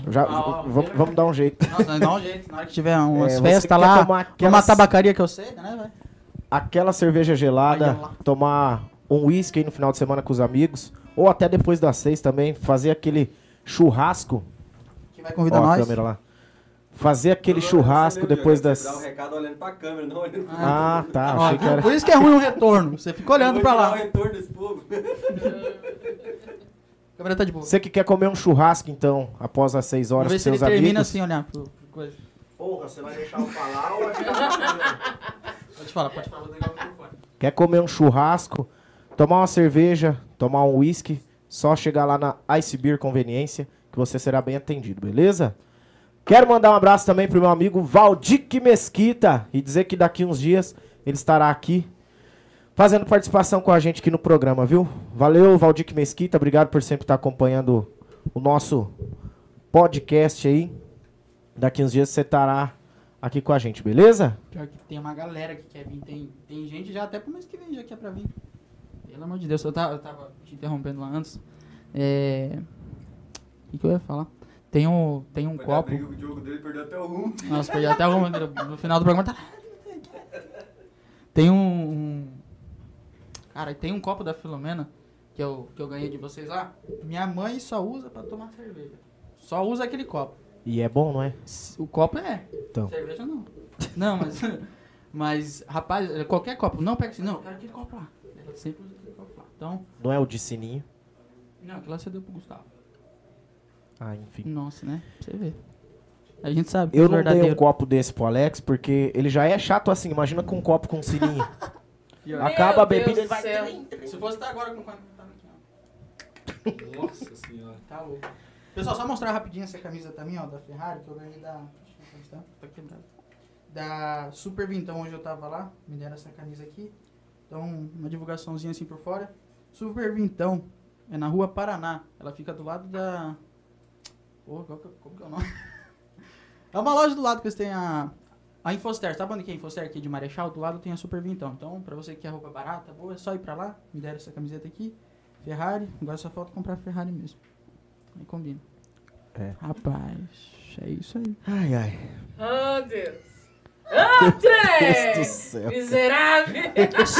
Já, Ah, ó, vamos, vamos dar um jeito. Nossa, dá um jeito. Na hora que tiver umas É, festas quer lá, uma tabacaria que eu sei, né, velho? Aquela cerveja gelada, tomar um uísque aí no final de semana com os amigos, ou até depois das seis também, fazer aquele churrasco. Que vai convidar Ó, a nós. câmera lá. Fazer aquele churrasco depois das. Dar o recado olhando pra câmera, não olhando pra Ah, tá. Ó, Achei que era. Por isso que é ruim o retorno. Você fica olhando pra o lá. retorno desse povo. A câmera tá de boa. Você que quer comer um churrasco, então, após as seis Vamos horas ver com se ele seus termina amigos. assim, olhar pro, pro coisa. Porra, você vai deixar eu falar ou vai ficar Pode falar, pode falar. Quer comer um churrasco, tomar uma cerveja, tomar um uísque, só chegar lá na Ice Beer Conveniência que você será bem atendido, beleza? Quero mandar um abraço também pro meu amigo Valdic Mesquita e dizer que daqui uns dias ele estará aqui fazendo participação com a gente aqui no programa, viu? Valeu, Valdic Mesquita, obrigado por sempre estar acompanhando o nosso podcast aí. Daqui uns dias você estará aqui com a gente, beleza? Pior que tem uma galera que quer vir. Tem, tem gente já até pro mês que vem já quer pra vir. Pelo amor de Deus, eu tava, eu tava te interrompendo lá antes. É. O que, que eu ia falar? Tem um, tem um copo. briga, O jogo dele perdeu até o rumo. Nossa, perdi até alguma no final do programa. Tá... Tem um, um- Cara, tem um copo da Filomena que eu, que eu ganhei de vocês lá. Minha mãe só usa pra tomar cerveja. Só usa aquele copo. E é bom, não é? O copo é. Então. Cerveja não. Não, mas. Mas, rapaz, qualquer copo. Não pega assim, não, eu quero aquele copo lá. Sempre usa aquele copo lá. Então. Não é o de sininho. Não, aquilo lá você deu pro Gustavo. Ah, enfim. Nossa, né? Pra você ver. A gente sabe. Eu os não dei um copo desse pro Alex, porque ele já é chato assim. Imagina com um copo com sininho. Acaba a bebida, ele do vai... Se fosse estar agora com o tá aqui, ó. Nossa senhora. Tá louco. Pessoal, só mostrar rapidinho essa camisa também, ó, da Ferrari, que eu ganhei da. Deixa eu tá, tá quebrado. Da Super Vintão, onde eu tava lá. Me deram essa camisa aqui. Então, uma divulgaçãozinha assim por fora. Super Vintão. É na rua Paraná. Ela fica do lado da. Porra, qual que, é- como que é o nome? É uma loja do lado que eles têm a. A Infoster, sabe onde que é a Infoster aqui de Marechal? Do lado tem a Super Vintão. Então, pra você que quer roupa barata, boa, é só ir pra lá. Me deram essa camiseta aqui. Ferrari. Agora só falta comprar Ferrari mesmo. Aí combina. É. Rapaz, é isso aí. Ai, ai. Oh, Deus. Trem! Deus do céu. Miserável!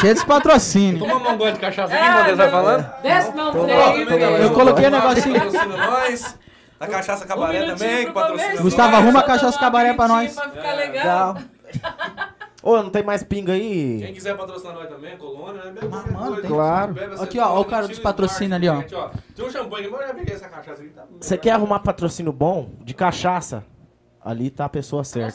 Cheio de patrocínio. Toma uma gole de cachaça aqui, Ah, ele vai falando. Desce não, velho. Eu coloquei o negocinho. Nós. A cachaça cabaré Um também, que patrocina. Gustavo, arruma só cachaça cabaré um pra nós. Pra ficar É. legal. Ô, não tem mais pinga Quem aí? quiser patrocinar nós também, colônia, né? Bebe Mas, qualquer mano, coisa. tem- Claro. Bebe Aqui, ó, ó o cara dos patrocínios ali, ó. Gente, Tem um champanhe, mas eu já peguei essa cachaça aqui. Tá Você quer arrumar patrocínio bom de cachaça? Ali tá a pessoa certa.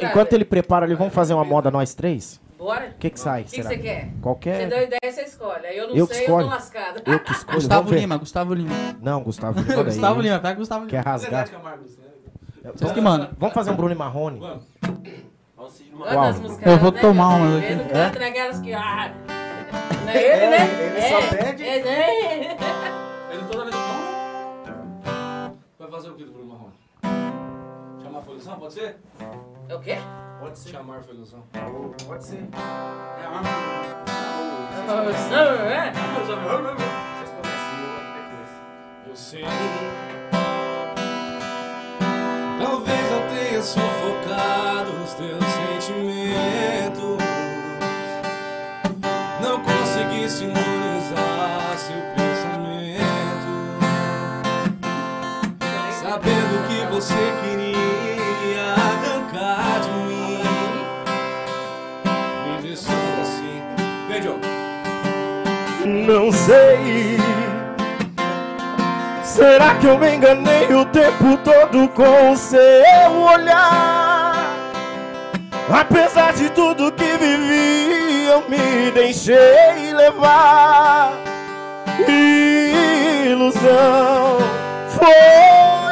Enquanto ele prepara ali, vamos fazer uma moda nós três? Bora? O que que sai? O que que você quer? Você Qualquer. deu ideia, você escolhe. Aí eu não Eu que sei, eu escolho? tô lascada. Eu que escolho. Gustavo. Lima, Gustavo Lima. Não, Gustavo Lima. daí. Gustavo Lima, pega Gustavo Lima. Quer rasgar? Vocês que mandam. Vamos fazer um Bruno e Marrone? Vamos. Eu vou né, tomar meu? umas Ele aqui. não canta naquelas que... Ah, não é ele, né? ele é, só pede- É, né? Ele toda vez. Vai fazer o que do Bruno Marrone? Chamar a Folhuzão, pode ser? É o quê? Pode ser. Chamar a Folhuzão. Pode ser. Não, é? Vocês conhecem eu. Eu sei. Talvez eu tenha sufocado os teus sentimentos. Não consegui sintonizar Não sei. Será que eu me enganei o tempo todo com o seu olhar? Apesar de tudo que vivi, eu me deixei levar. Ilusão foi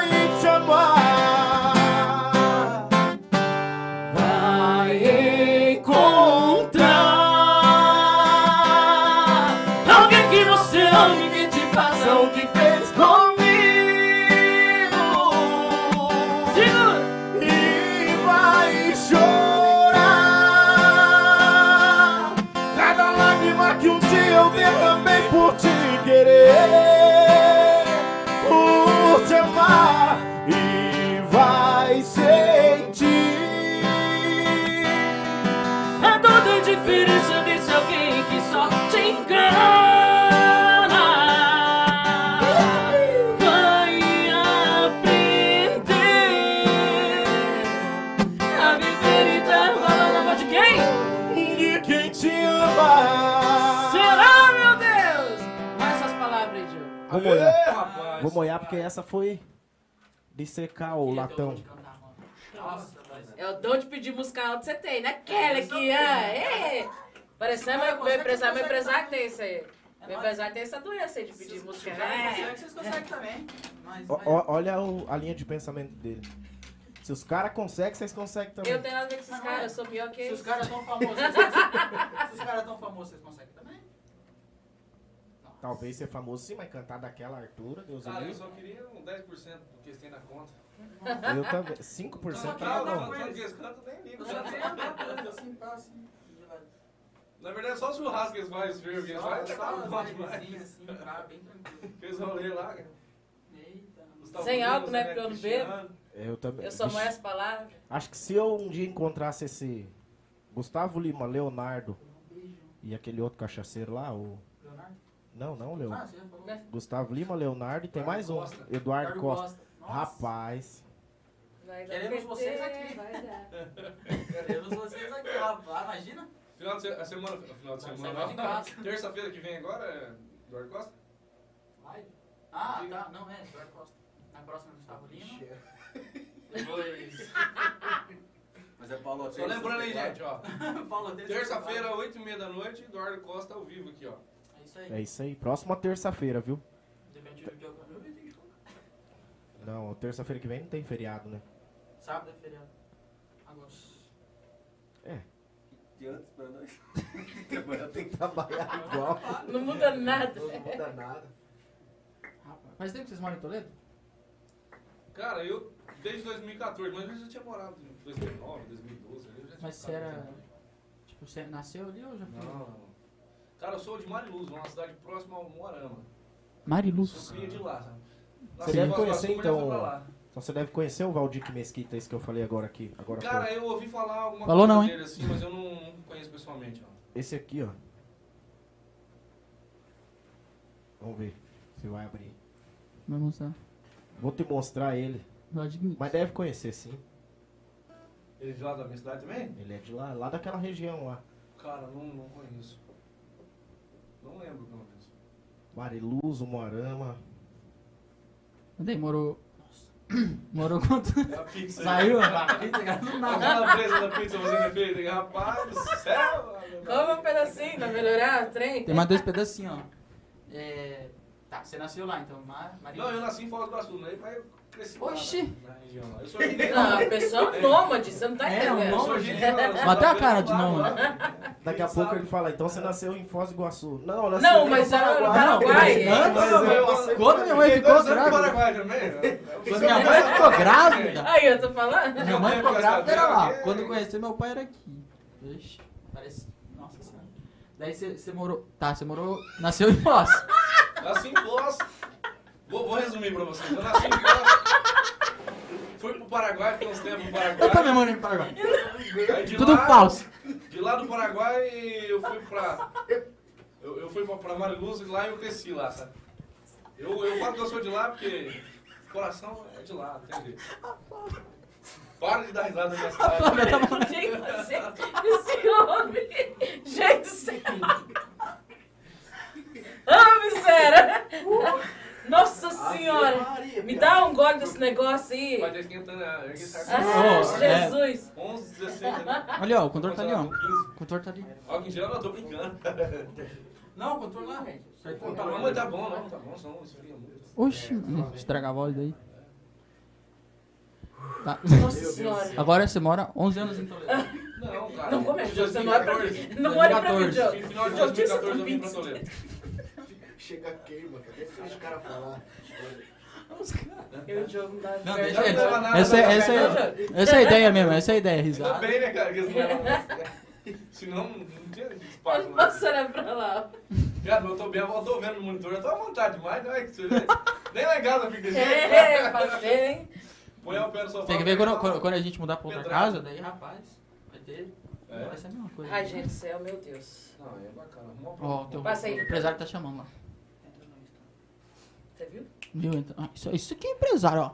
rapaz. Vou molhar porque essa foi de secar o latão. Nossa. É o dom de pedir música alta que você tem, né? Aquele aqui, é. Parecendo meu, meu empresário, meu empresário tem isso aí. Meu empresário tem essa doença aí de pedir música. Se vocês conseguem, É. vocês conseguem também. Mas, mas- olha o- a linha de pensamento dele. Se os caras conseguem, vocês conseguem também. Eu tenho nada a ver com esses caras, eu sou pior que Se eles. os caras tão famosos, vocês conseguem. Se os caras tão famosos, vocês conseguem. Talvez ser famoso sim, mas cantar daquela altura, Deus Cara, eu livre. só queria um 10% do que eles têm na conta. Eu também. 5% Cantar, não. não, eles cantam, nem ligo. Eu só assim, assim. Na verdade, só o churrasco que eles fazem, os firmes que eles fazem, tá Só umas demais. vibezinhas assim, pá, bem tranquilo. Aqueles rolês lá, cara. Eita. Gustavo Sem álcool, né, porque eu não Cristiano. Eu também. Eu sou Vixe, mãe as palavras. Acho que se eu um dia encontrasse esse Gustavo Lima, Leonardo Um e aquele outro cachaceiro lá, o. Não, não, Leo. Ah, você já falou. Gustavo Lima, Leonardo e tem mais um. Costa. Eduardo Costa. Nossa. Rapaz. Queremos vocês aqui. vai dar. Queremos vocês aqui, rapaz. Imagina. Final de se- a semana, final de Vai semana. Terça-feira que vem agora é Eduardo Costa? Vai. Ah, tá. Não, é. Eduardo Costa. Na próxima, Gustavo Lima. Depois. Mas é Paulo Só lembrando aí, gente, ó. Terça-feira, 8h30 da noite, Eduardo Costa ao vivo aqui, ó. É isso aí. É isso aí. Próxima terça-feira, viu? Depende do dia que eu tenho que colocar. Não, terça-feira que vem não tem feriado, né? Sábado é feriado. Agora. De antes pra nós. Trabalhar tem que Trabalhar igual. Não muda nada. Não muda nada. Rapaz. Faz tempo que vocês moram em Toledo? Cara, eu desde 2014, mas eu já tinha morado em 2009, 2012. Eu já tinha Mas você era. Tipo, você nasceu ali ou já foi? Não, não. Cara, eu sou de Mariluz, uma cidade próxima ao Moarama. Eu Mariluz. cria de lá, sabe? Você deve conhecer, então. Então você deve conhecer o Valdir Mesquita, esse que eu falei agora aqui. Agora Cara, pouco. eu ouvi falar alguma Falou coisa não, hein? dele assim, mas eu não, não conheço pessoalmente, ó. Esse aqui, ó. Vamos ver se vai abrir. Vai mostrar. Vou te mostrar ele. Vladimir. Mas deve conhecer sim. Ele é de lá da minha cidade também? Ele é de lá, lá daquela região lá. Cara, não, não conheço. Não lembro, pelo menos. Mariluz, Moarama. Cadê? Morou. Nossa. Morou quanto? É a pizza. Saiu? A pizza, cara, presa da pizza fazendo efeito, rapaz do céu! Come um pedacinho pra melhorar o trem. Tem mais dois pedacinhos, ó. É... Tá, você nasceu lá, então. Mar... Maria. Não, eu nasci em Foz do Iguaçu, né? Mas eu cresci lá Oxi. na, na região lá. Eu sou mineiro. Não, a pessoa é um nômade, você não tá É, um entendendo. Eu sou nômade. sou Bateu a cara de nômade. Daqui a pouco ele fala, então você nasceu em Foz do Iguaçu. Não, nasceu Não, no mas era no Paraguai. Paraguai. Não, Mas Não, eu eu- passei- Quando minha mãe ficou no grávida. Paraguai também. Quando minha mãe ficou grávida. Aí, eu tô falando. Minha mãe ficou grávida, era lá. aqui. Quando eu conheci meu pai era aqui. Ixi, parece. Nossa senhora. Daí você você morou. Tá, você morou. Nasceu em Foz. Nasci em Foz. Vou, vou resumir pra vocês. Eu nasci em Foz. Fui pro Paraguai, fiquei uns tempos no Paraguai. Eu também morei no Paraguai. Aí de Tudo lá- falso. De lá do Paraguai eu fui pra. Eu, eu fui pra, pra Mariluz e lá eu cresci lá, sabe? Eu, eu falo que eu sou de lá porque coração é de lá, jeito. Para de dar risada minha cidade. Não tem que fazer esse homem. Gente do céu. Ah, miséria. Nossa senhora. Me dá um gole desse negócio aí. Vai ter esquentando a ergue Ah, Oh, é. Jesus. 11, 16 né? Olha, ó, o controle tá ali, ó. 15. O controle tá ali. Em gel, não, tô brincando. Não, o controle lá, gente. Não, tá bom, mas tá bom, não, tá bom, senão esfria muito. Oxi, estragar a voz daí. Tá. Nossa senhora. Agora você mora 11 anos em Toledo. Não, cara. Não começa, Em você não olha pra 2014. mim. Não olha pra mim, 2014. Diogo. Em final de Diogo, tinha 2014 eu vim pra Toledo. Chega queima, cadê? Deixa o cara falar. Eu e o Diogo não dá Não, deixa Não ele. leva nada, Essa, não essa, leva nada. é, essa é a ideia mesmo, essa é a ideia, Ainda risada. bem, né, cara, que eles não nada. Senão não tinha espaço. Olha, Nossa, olha pra lá. Cara, eu tô, bem, eu tô vendo no monitor, eu tô à vontade demais, não é que você vê? Nem lá em casa fica assim. É, passei, hein? Põe o pé no sofá. Tem que ver quando, quando, quando a gente mudar pra outra Pedrada. casa, daí, rapaz, vai ter. É. Vai ser a mesma coisa. Ai, gente do céu, meu Deus. Não, é bacana. Arruma Ó, teu Passa aí. o empresário tá chamando lá. Você viu? Viu? Então, ah, isso, isso aqui é empresário, ó.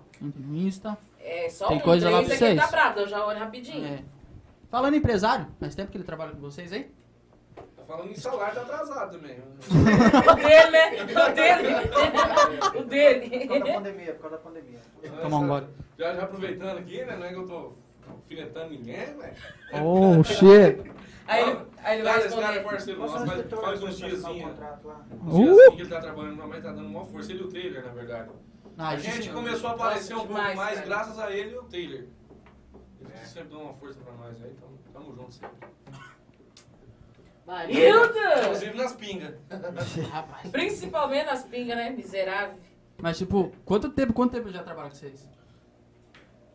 Insta. É só Tem um coisa lá pra aqui vocês? tá bravo, eu já olho rapidinho. É. Falando em empresário, faz tempo que ele trabalha com vocês aí? Tá falando em salário, tá atrasado também. O dele, né? O dele. o dele. Por causa da pandemia, por causa da pandemia. Toma um gole. Já, já aproveitando aqui, né? Não é que eu tô alfinetando ninguém, velho. Oh, shit. Aí ele, aí ele vai Cara, esse cara é parceiro nosso, faz, faz uns contrato lá? Uns Uh! diazinhos que ele tá trabalhando, mas tá dando uma força. Ele e o Taylor, na verdade. Ah, a gente sim. começou a aparecer um pouco mais cara. graças a ele e o Taylor. Eles sempre dão uma força pra nós aí, então tamo junto sempre. Marilda! Inclusive nas pingas. Rapaz. Principalmente nas pingas, né? Miserável. Mas, tipo, quanto tempo, quanto tempo ele já trabalha com vocês?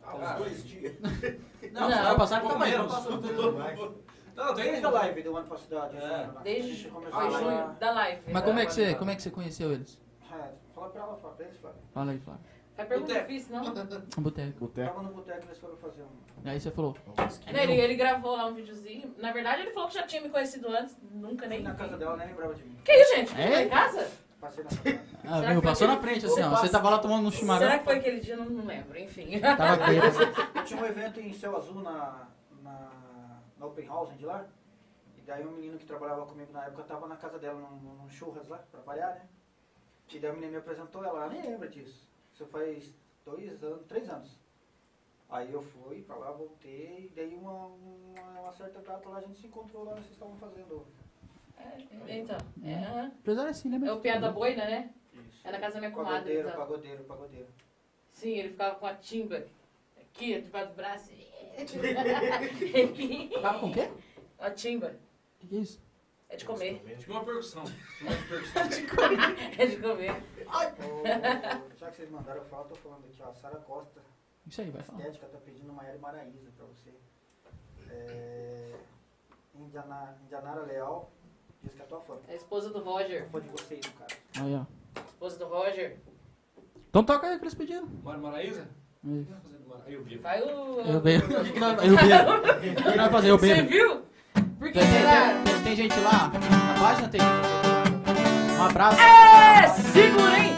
Há uns Ah, dois dias. Não, Não, menos. Passou tudo mais. Não, tem Desde a live do ano passado. É. Desde Você começou foi junho da live. Mas como é que você, como é que você conheceu eles? É, Fala pra ela, fala pra eles, Flávio. Fala aí, Flávio. É pergunta Boteco. difícil, não? Boteco. Boteco. Tava no boteco, eles foram fazer um... Aí você falou. Né, Ele, ele gravou lá um videozinho. Na verdade, ele falou que já tinha me conhecido antes. Nunca nem Na casa dela, nem lembrava de mim. Que isso, gente? É? Em casa? Passei na dela. Ah, Passou na frente assim, ó. Você tava lá tomando um chimarrão. Será que foi aquele dia? Eu Não, não lembro. Enfim. Tava bêbado. Eu tinha um evento em Céu Azul na, na, na Open House de lá. E daí um menino que trabalhava comigo na época tava na casa dela, num, num churras lá, pra variar, né? E daí a menina me apresentou ela, ela nem lembra disso. Isso faz dois anos, três anos. Aí eu fui pra lá, voltei, e daí uma, uma, uma certa data lá a gente se encontrou lá, vocês estavam fazendo. Então, é, Empresário é assim, né? é o piada boina, né? Isso. É na casa da minha comadre. Pagodeiro, Então. pagodeiro, pagodeiro. Sim, ele ficava com a timba aqui, debaixo do braço. Tava com o quê? a timba. O que, que é isso? É de comer. Tipo uma percussão. Instrumento de percussão. É de comer. Ô, já que vocês mandaram, eu falo, tô falando aqui, ó, Sara Costa. Isso aí, vai falar. Estética tá pedindo Maiara Maraíza pra você. É, Indiana, Indianara Leal diz que é tua fã. É a esposa do Roger. Fã de vocês, cara. Aí, ó. Esposa do Roger. Então toca aí o que eles pediram. Mara Maraísa? O Aí. que vai fazer do Mara- Aí eu bebo. Vai o. Eu bebo. O que, que nós eu bebo? O que, que nós vamos fazer? Eu Você bebo. viu? Por que Tem, será? tem, tem gente lá na página, tem. Um abraço. É, segura, hein?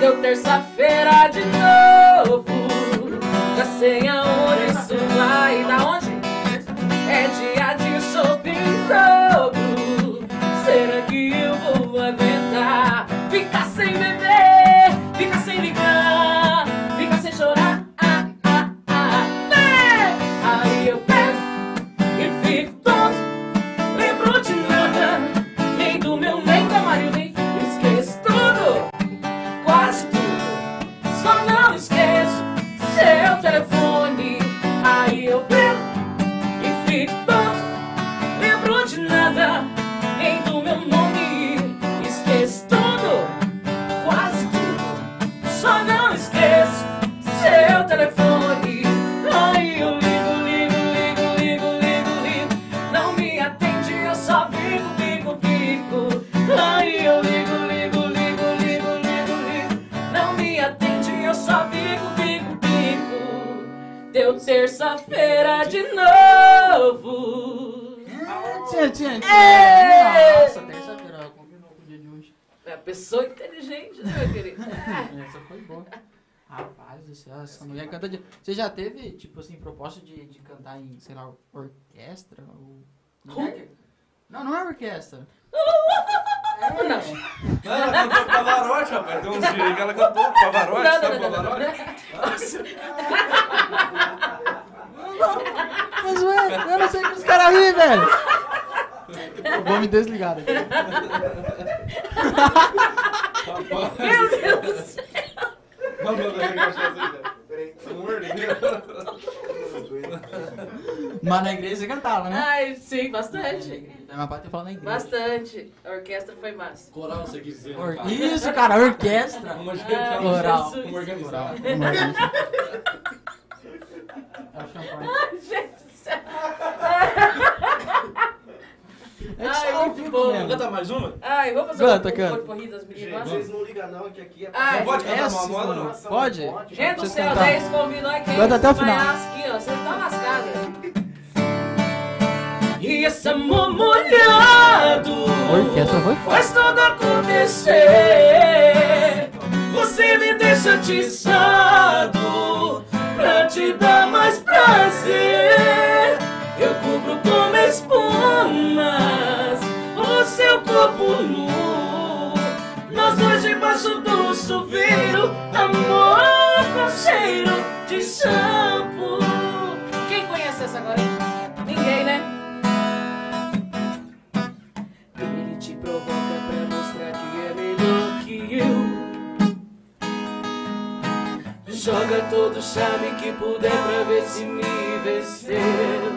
Deu terça-feira de novo. Já sei aonde isso vai. Da onde? É dia de dobro. Será essa mulher canta de. Você já teve, tipo assim, proposta de, de cantar em, sei lá, orquestra? Ou... Não, não é orquestra. Não. Não, ela cantou Pavarotti, rapaz. Tem uns dias aí que ela cantou Pavarotti, Não, sabe não, não, não, Pavarotti? Mas ué, eu não sei que os caras riem, velho. Eu vou me desligar daqui. Meu Deus do céu. Não, não, não. Mas na igreja você cantava, né? Ai, sim, bastante. Minha pai tem falado na igreja. Bastante. A orquestra foi massa. Coral você quis dizer, Or- né, cara? Isso, cara, orquestra. Vamos Ai, organizar. Coral. Jesus. Vamos organizar. É o champanhe. Ai, gente do céu. É que Ai, só ao muito bom. mesmo. Canta mais uma? Ai, vamos fazer Canta, um canta. um corrida das meninas. Vocês não ligam não, que aqui é Ai, Não pode cantar essa uma moda, não? Pode? Gente do céu, cantar. 10 convidou aqui. Canta até o final. Aqui, ó, você tá lascada. E esse amor molhado A orquestra foi forte. faz tudo acontecer. Você me deixa atiçado pra te dar mais prazer. Eu cubro com espumas o seu corpo nu. Nós dois debaixo do chuveiro, amor com cheiro de shampoo. Quem conhece essa agora? Ninguém, né? Ele te provoca pra mostrar que é melhor que eu. Joga todo o charme que puder pra ver se me venceu.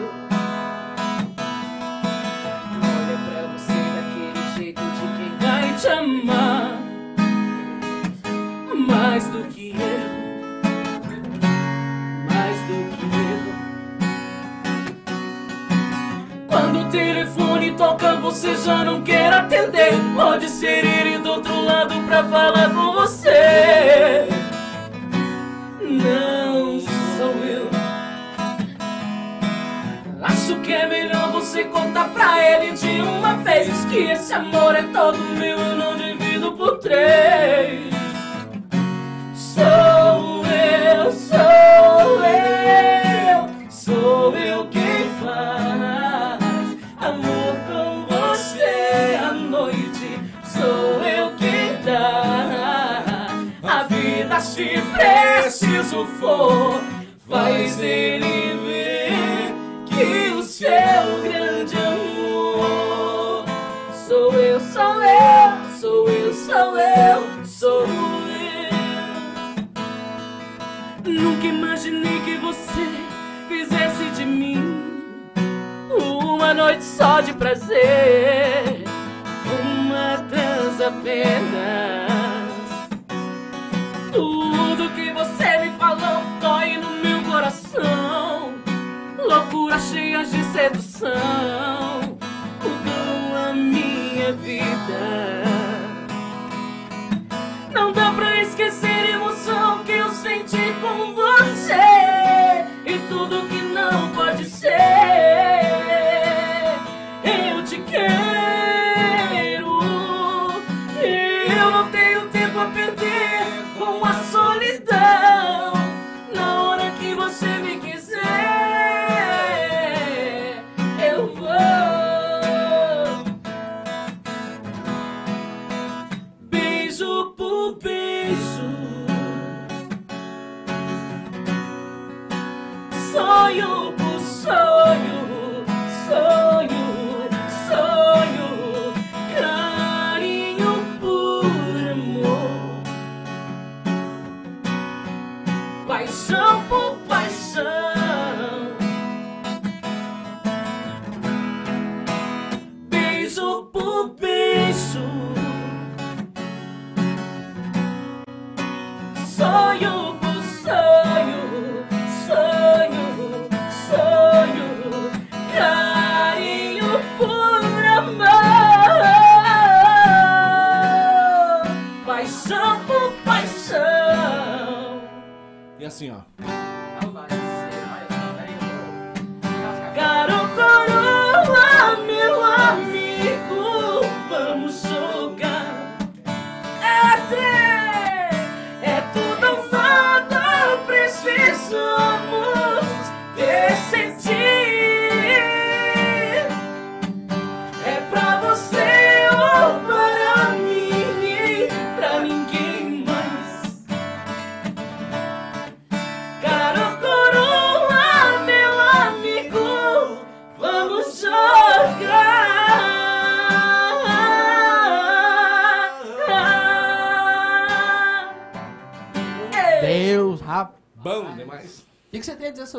Você já não quer atender. Pode ser ele do outro lado pra falar com você. Não sou eu. Acho que é melhor você contar pra ele de uma vez que esse amor é todo meu, eu não divido por três. Sou se preciso for. Faz ele ver que o seu grande amor sou eu, sou eu, sou eu, sou eu, sou eu. Nunca imaginei que você fizesse de mim uma noite só de prazer, uma trans apenas. Tudo que você me falou dói no meu coração. Loucura cheia de sedução mudou a minha vida. Não dá pra esquecer a emoção que eu senti com você e tudo que não pode ser.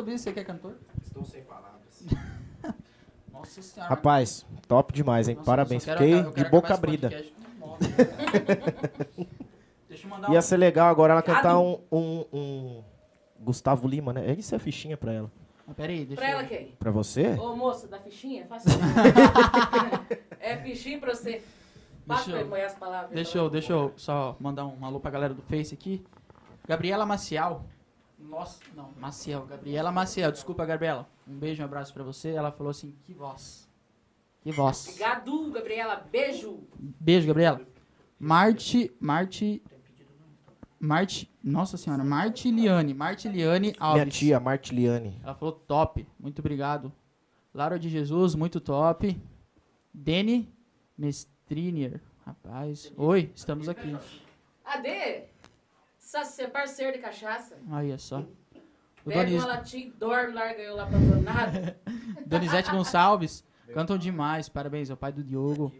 Sobre isso? Você que é cantor? Estou sem palavras. Nossa senhora. Rapaz, top demais, hein? Nossa, Parabéns. quero Fiquei de boca abrida. mandar Ia um... ser legal agora ela cantar um, um, um Gustavo Lima, né? Isso é fichinha pra ela. Ah, pera aí, deixa Pra ela eu... quem? Pra você? Ô, moça, da fichinha? Faça É fichinha pra você. Deixa eu- as palavras. Deixa eu, deixa eu só mandar um alô pra galera do Face aqui. Gabriela Maciel. Nossa, não, Maciel. Gabriela Maciel. Desculpa, Gabriela. Um beijo, um abraço pra você. Ela falou assim, que voz. Que voz. Obrigado, Gabriela. Beijo. Beijo, Gabriela. Marte, Marte, Marte, nossa senhora, Martiliane, Martiliane Alves. Minha tia, Martiliane. Ela falou top, muito obrigado. Laura de Jesus, muito top. Deni Mestrinier, rapaz. Oi, estamos aqui. Adê, você é parceiro de cachaça. Aí é só. Pega Doniz, uma latinha, dorme, larga eu lá pra abandonado. Donizete Gonçalves, cantam demais, parabéns, é o pai do Diogo.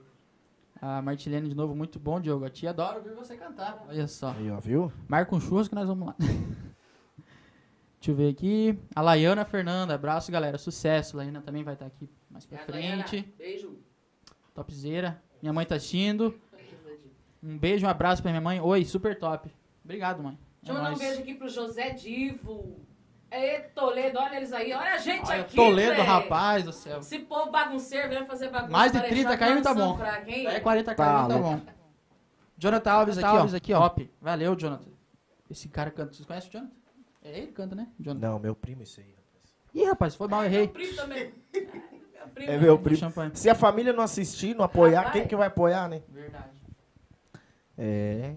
A Martilene de novo, muito bom, Diogo. A tia adora ouvir você cantar. Olha só. Aí, ó, viu? Marca um churras que nós vamos lá. Deixa eu ver aqui. A Laiana Fernanda, abraço, galera. Sucesso. Laiana também vai estar aqui mais pra Laiana, frente. Beijo. Topzera. Minha mãe tá assistindo. Um beijo, um abraço pra minha mãe. Oi, super top. Obrigado, mãe. Deixa eu É mandar um beijo aqui pro José Divo. Ê, Toledo, olha eles aí. Olha a gente Olha, aqui, Toledo, véi. rapaz do céu. Esse povo bagunceiro vem fazer bagunça. Mais de pra 30 deixar caiu, tá bom. fraca, hein? É 40 Tá caras, tá louco. bom. Jonathan Alves aqui, Alves ó. aqui, ó. Top. Valeu, Jonathan. Esse cara canta. Vocês conhecem o Jonathan? É ele que canta, né? Jonathan. Não, meu primo isso aí. Ih, rapaz, foi mal, É errei. Meu primo também. Meu primo. É meu primo. champanhe. Se a família não assistir, não apoiar, Rapaz. quem que vai apoiar, né? Verdade. É.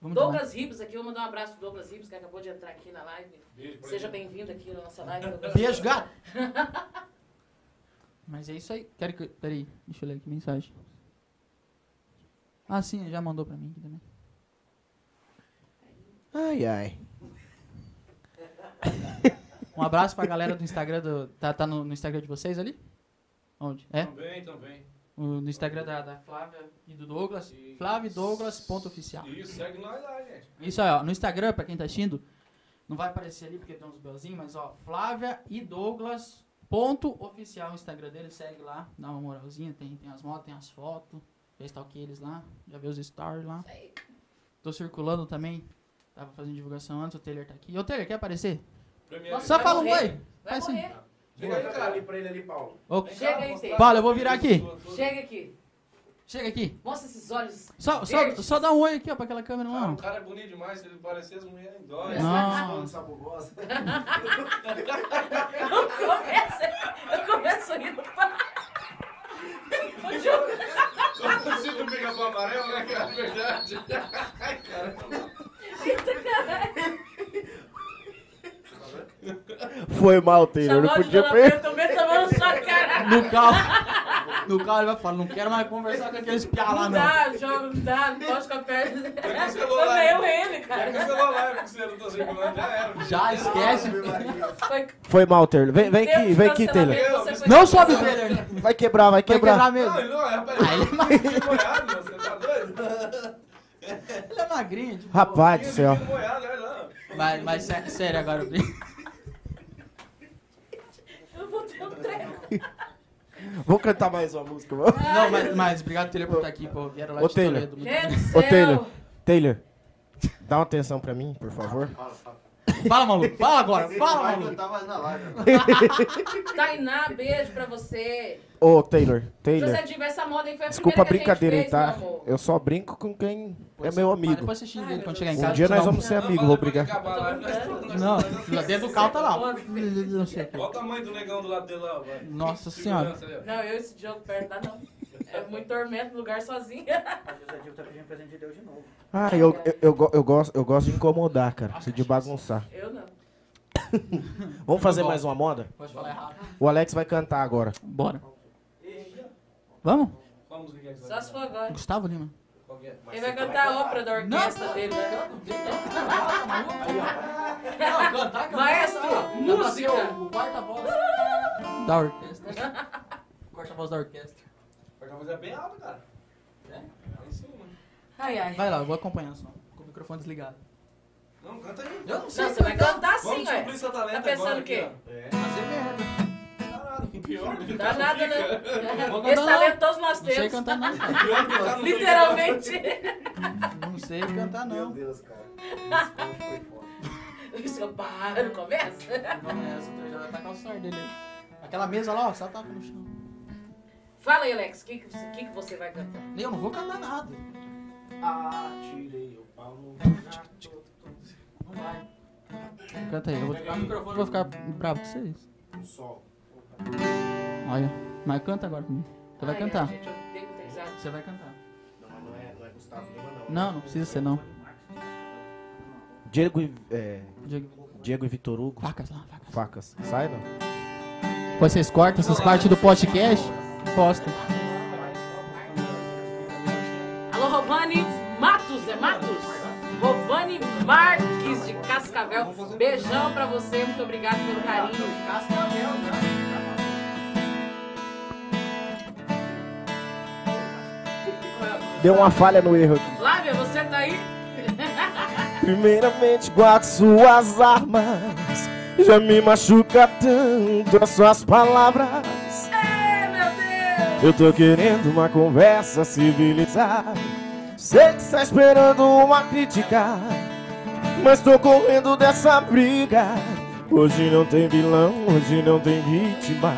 Vamos. Douglas Ribos aqui, eu vou mandar um abraço pro Douglas Ribos, que acabou de entrar aqui na live. Beijo pra Seja bem-vindo aqui na nossa live. Beijo, gato. Mas é isso aí. Quero que. Peraí, deixa eu ler aqui a mensagem. Ah, sim, já mandou pra mim aqui também. Ai, ai. Um abraço pra galera do Instagram do. Tá, tá no, no Instagram de vocês ali? Onde? É? Também, também. No Instagram da, da Flávia e do Douglas. Flávio e Douglas, ponto oficial. Isso, segue nós lá, gente. Isso aí, ó. No Instagram, pra quem tá assistindo, não vai aparecer ali porque tem uns belzinhos, mas ó, Flávia e Douglas, ponto oficial no Instagram dele, segue lá, dá uma moralzinha, tem, tem as motos, tem as fotos, já stalkei eles lá, já vê os stories lá. Aí. Tô circulando também, tava fazendo divulgação antes, o Taylor tá aqui. Ô Taylor, quer aparecer? Nossa, Só fala um morrer. oi. Vai Faz assim. Chega aí, cara. ali pra ele ali, Paulo. Ô, Chega aí, Taylor. Paulo, eu vou virar aqui. Chega aqui. Chega aqui. Mostra esses olhos. Só, só, só dá um oi aqui, ó, pra aquela câmera Cara, lá. o cara é bonito demais, se ele parecer as mulheres dói. Não. Sabugosa. Eu começo, eu começo rindo. O Diogo- Eu consigo pegar pro amarelo, né, cara? É verdade. Ai, caramba. Foi mal, Taylor. Não podia perder. Cara. No carro. No carro ele vai falar, não quero mais conversar com aqueles piá lá, Não não. dá, jogo, não dá, não pode ficar perto. Pega o celular. Eu ele, Pega o cara. celular, porque você não tá circulando, já era. Já esquece. Foi Foi mal, Taylor. Vem, vem aqui, vem aqui, Taylor. Não sobe. Taylor. Vai quebrar, vai Vai quebrar. quebrar Não, mesmo. ele não é, rapaz. Ah, ele é mais- Ele é molhado, você tá doido? Ele é magrinho. tipo, Rapaz do céu. É. Mas, mas sé- sério agora, eu brinco. Eu vou ter um treco. Vamos cantar mais uma música, vamos? Não, mas, mas obrigado, Taylor, por estar aqui, pô. Vieram lá Ô, de Taylor. Toledo. muito Ô. Taylor. Taylor, dá uma atenção pra mim, por favor. Fala, maluco. Fala agora. Fala, Vai maluco. cantar mais na live. Tainá, beijo pra você. Ô, Taylor, Taylor. José Diva, essa moda aí foi a Desculpa a primeira que a gente brincadeira aí, fez, tá? meu amor. Eu só brinco com quem é meu amigo. Depois você xinga ele quando chegar em Um casa. dia nós senão- vamos ser amigos, vou brigar. Não, lá dentro do carro tá lá. Não sei o quê. Olha o tamanho do negão do lado dele lá, vai. Nossa senhora. Não, eu esse jogo perto dá não. É muito tormento no lugar sozinho. Mas o José Divo tá pedindo presente de Deus de novo. Ah, eu, eu, eu, go- eu gosto, eu gosto de incomodar, cara. De bagunçar. Eu não. Vamos fazer bom. mais uma moda? Pode falar errado. O Alex vai cantar agora. Bora. Vamos? É Só se for agora. Gustavo Lima. É? Ele vai cantar a ópera da orquestra Não. dele, né? Não, cantar, Maestro, música. O quarta-voz da orquestra. Quarta-voz da orquestra. Porque a voz é bem alta, cara. É? Lá em cima. Ai, ai. Vai lá, eu vou acompanhando só. Com o microfone desligado. Não, canta aí. Eu não Não, sei você vai cantar. sim, ué. talento Tá pensando o quê? ó. É. Fazer merda. Caralho, pior que Dá tá nada, né? Esse talento todos nós Não sei temos. cantar não. Pior que tá Literalmente. Não sei cantar Meu não. Deus, cara. Esse foi foda. Seu paro, conversa. Vamos nessa, tu já vai tacar o sar dele aí. Aquela mesa lá, ó, só taca no chão. Fala aí, Alex, o que, que, que que você vai cantar? Eu não vou cantar nada. Atirei o pau no Não vai. Canta aí, eu vou, eu vou ficar bravo com vocês. sol. Olha, mas canta agora comigo. Você vai Ai, cantar. gente, eu tenho que pensar. Você vai cantar. Não, mas não é, não é Gustavo Lima, não. Não, não precisa ser não. Diego, e- é, Diego. Diego e Vitor Hugo. Facas lá, facas. Facas. Sai, não? Depois vocês cortam essas partes do podcast postam. Alô, Rovani Matos, é Matos? Rovani Marques de Cascavel. Beijão pra você, muito obrigado pelo carinho. Deu uma falha no erro aqui. Flávia, você tá aí? Primeiramente guardo suas armas Já me machuca tanto as suas palavras É, meu Deus! Eu tô querendo uma conversa civilizada Sei que está esperando uma crítica Mas tô correndo dessa briga Hoje não tem vilão, hoje não tem vítima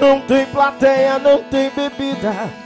Não tem plateia, não tem bebida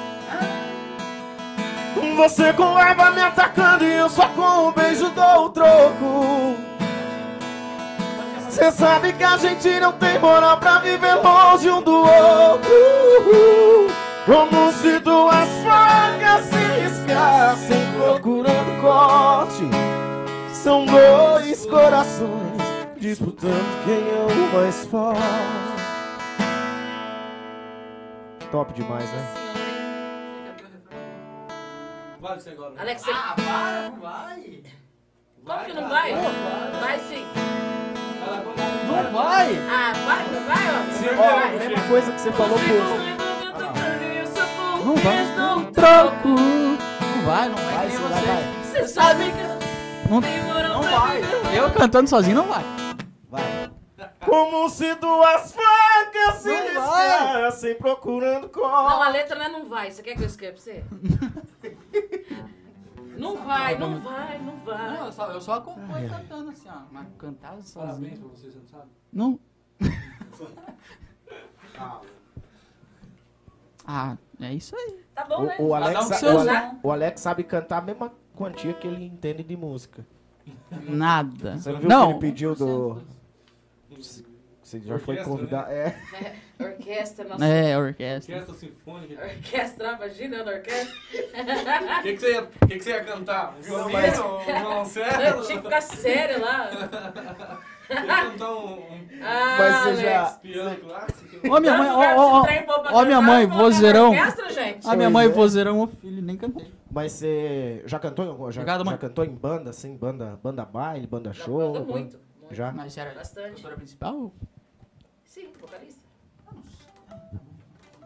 Você com raiva me atacando e eu só com um beijo dou o troco. Cê sabe que a gente não tem moral pra viver longe um do outro. Como se duas facas se riscassem procurando corte. São dois corações disputando quem é o mais forte. Top demais, né? Vai você agora. né? Alex, você... Ah, para, não vai. como que não vai? Vai sim. Vai. Não vai. Ah, vai, não vai, ó. Sim, Ó, vai. a mesma coisa que você falou pro... Não vai. Troco. Não vai, não vai. Vai, sim, vai, você. vai. Você sabe que Não, tem moral não pra vai. viver Eu cantando sozinho não vai. Vai. Como se duas facas se Não riscassem procurando Não, a letra não é não vai. Você quer que eu escreva pra você? Não vai, não vai, não Não, vai. eu só, eu só acompanho cantando assim, ó. Mas cantar Parabéns sozinho. pra você, você não sabe? Não. Ah, é isso aí. Tá bom, né? O, o, Alex, o, o Alex sabe cantar a mesma quantia que ele entende de música. Nada. Você não viu não. que ele pediu do. Você já foi Orquestra, convidar. É. Orquestra, nossa. É, orquestra. Orquestra sinfônica. Orquestra, imagina na orquestra. O que, que, você ia, que, que você ia cantar? Um violino? mas- Um Eu violoncelo? tinha que ficar sério lá. Ia cantar um, um Ah, Mas você Alex. já. piano clássico? Ó minha mãe, ó, ó, ó. minha mãe, vozeirão. Orquestra. A minha mãe, é. vozeirão, ô filho, nem cantei. Mas você já cantou já, já cantou em banda, assim? Banda, banda baile, banda Já show? banda- muito. Já? Mas era Bastante. cantora principal? Sim, vocalista.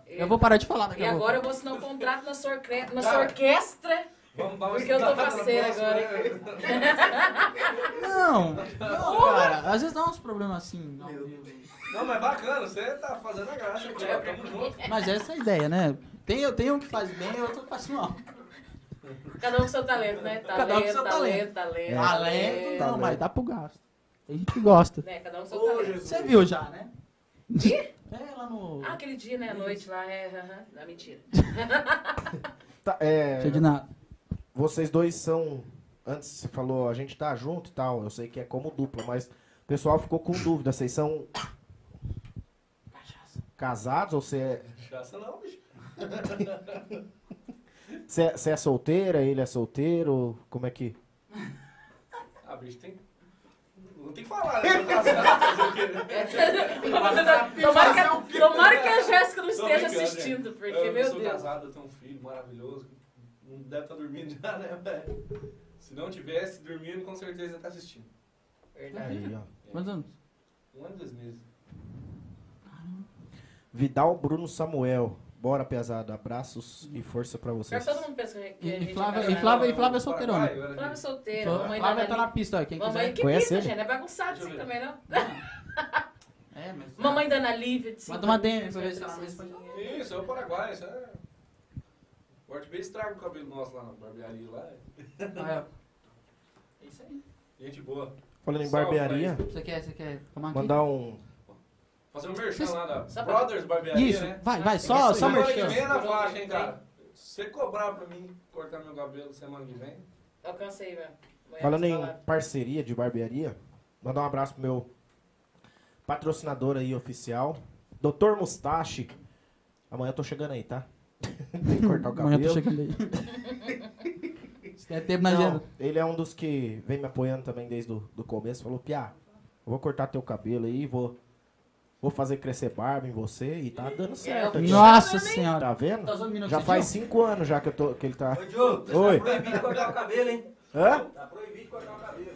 Eu vou parar de falar daqui E a pouco. agora eu vou assinar um contrato na sua, orque- na sua Cara. orquestra. Vamos dar Porque eu tô na faceira agora. Não, não, cara. Às vezes dá uns problemas assim. ao vivo. Não, mas bacana, você tá fazendo a graça aqui, ó. Tamo junto. Mas essa é a ideia, né? Tem, tem um que faz bem e outro que faz mal. Cada um com seu talento, né? Talento, Cada um com seu talento, talento. É. Talento, não, Talento. mas dá pro gasto. Tem gente que gosta. Né? Cada um seu Ô, talento. Você viu já, né? Quê? É, lá no... Ah, aquele dia, né? À noite lá, é. aham. Não, mentira. Tá, é, Cheio de nada. vocês dois são. Antes você falou, a gente tá junto e tal. Eu sei que é como dupla, mas o pessoal ficou com dúvida. Vocês são casados ou você é, Cachaça não, bicho. você é, é solteira, ele é solteiro? Como é que. Ah, bicho, tem. Tem que falar, né? Né? tomara, que tomara que a Jéssica não esteja brincando, assistindo, né? porque, eu meu sou Deus. casado, eu tenho um filho maravilhoso. Não deve estar dormindo já, né, velho? Se não tivesse dormindo, com certeza ia estar assistindo. Verdade. Aí, ó. Quantos anos? Um ano e dois meses. Vidal Bruno Samuel. Bora, pesado. Abraços e força pra Pior vocês. que todo mundo pensa que a E gente Flávia, é e casado. Flávia, e Flávia é solteirona. Vai, Flávia é solteira. Flávia Mamãe Flávia da tá na pista, ó. Quem Mamãe quiser. que Conhece pista, ele? gente. É bagunçado assim também, não. É, mas. Mamãe da Ana Lívia. de Manda uma DM pra ver se ela responde. Isso, é o Paraguai, isso é. O Forte Bem estraga o cabelo nosso lá na barbearia lá. Ah, é. É isso aí. Gente boa. Falando em Salve, barbearia, Você quer, você quer tomar aqui? mandar um. Fazer um merchan lá da pra- Brothers Barbearia, Isso, né? vai, vai, só, só aí. Semana que merchan. vem é na faixa, hein, cara. Se você cobrar pra mim cortar meu cabelo semana que vem, Alcancei, velho. Falando em parceria de barbearia, mandar um abraço pro meu patrocinador aí oficial, Dr. Mustache. Amanhã eu tô chegando aí, tá? Tem que cortar o cabelo. Amanhã eu tô chegando aí. Se der tempo na Não, agenda. ele é um dos que vem me apoiando também desde o do começo. Falou, Piá, eu vou cortar teu cabelo aí, vou, vou fazer crescer barba em você e tá dando certo. aqui. Nossa senhora. Tá vendo? Tá Já faz cinco anos já que, eu tô, que ele tá... Ô, Diogo, Oi. tá proibido cortar o cabelo, hein? Hã? Tá proibido cortar o cabelo.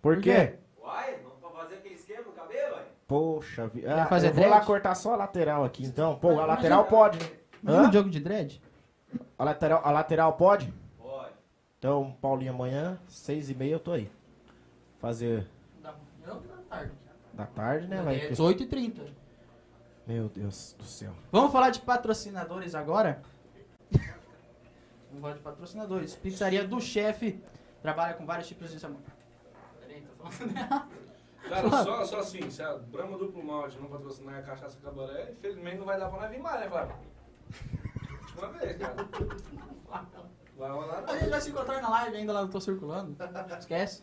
Por quê? Uai, vamos pra fazer aquele esquema no cabelo, uai? Poxa vida. Ah, fazer eu vou lá cortar só a lateral aqui, então. Pô, a lateral pode, Hã? um jogo de dread? A lateral, a lateral pode? Pode. Então, Paulinho, amanhã, seis e meia eu tô aí. Fazer Eu da tarde. Da tarde, né? Vai É ter- 18 e 30 Meu Deus do céu. Vamos falar de patrocinadores agora? Vamos falar de patrocinadores. Pizzaria do Chefe trabalha com vários tipos de sabor. Peraí, tô falando errado. Cara, só, só assim, se a Brahma Duplo Malte não patrocinar a Cachaça Cabaré, infelizmente não vai dar pra nós vir mais, né, Flávio? Última vez, cara. Vai rolar A gente vai se encontrar na live ainda lá, eu tô circulando. Esquece.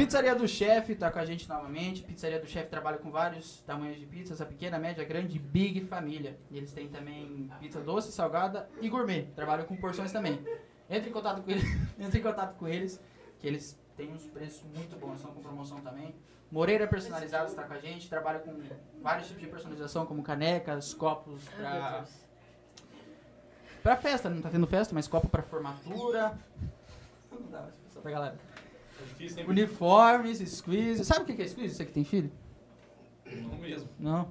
Pizzaria do Chefe tá com a gente novamente. Pizzaria do Chefe trabalha com vários tamanhos de pizzas, a pequena, média, grande, big família. E eles têm também pizza doce, salgada e gourmet. Trabalham com porções também. Entre em contato com eles, entre em contato com eles, que eles têm uns preços muito bons, estão com promoção também. Moreira Personalizados está com a gente, trabalha com vários tipos de personalização, como canecas, copos Deus. Pra festa, não tá tendo festa, mas copo pra formatura. Não dá, pra galera. É difícil? Uniformes, squeeze. Sabe o que é squeeze? Você que tem filho? Não mesmo. Não,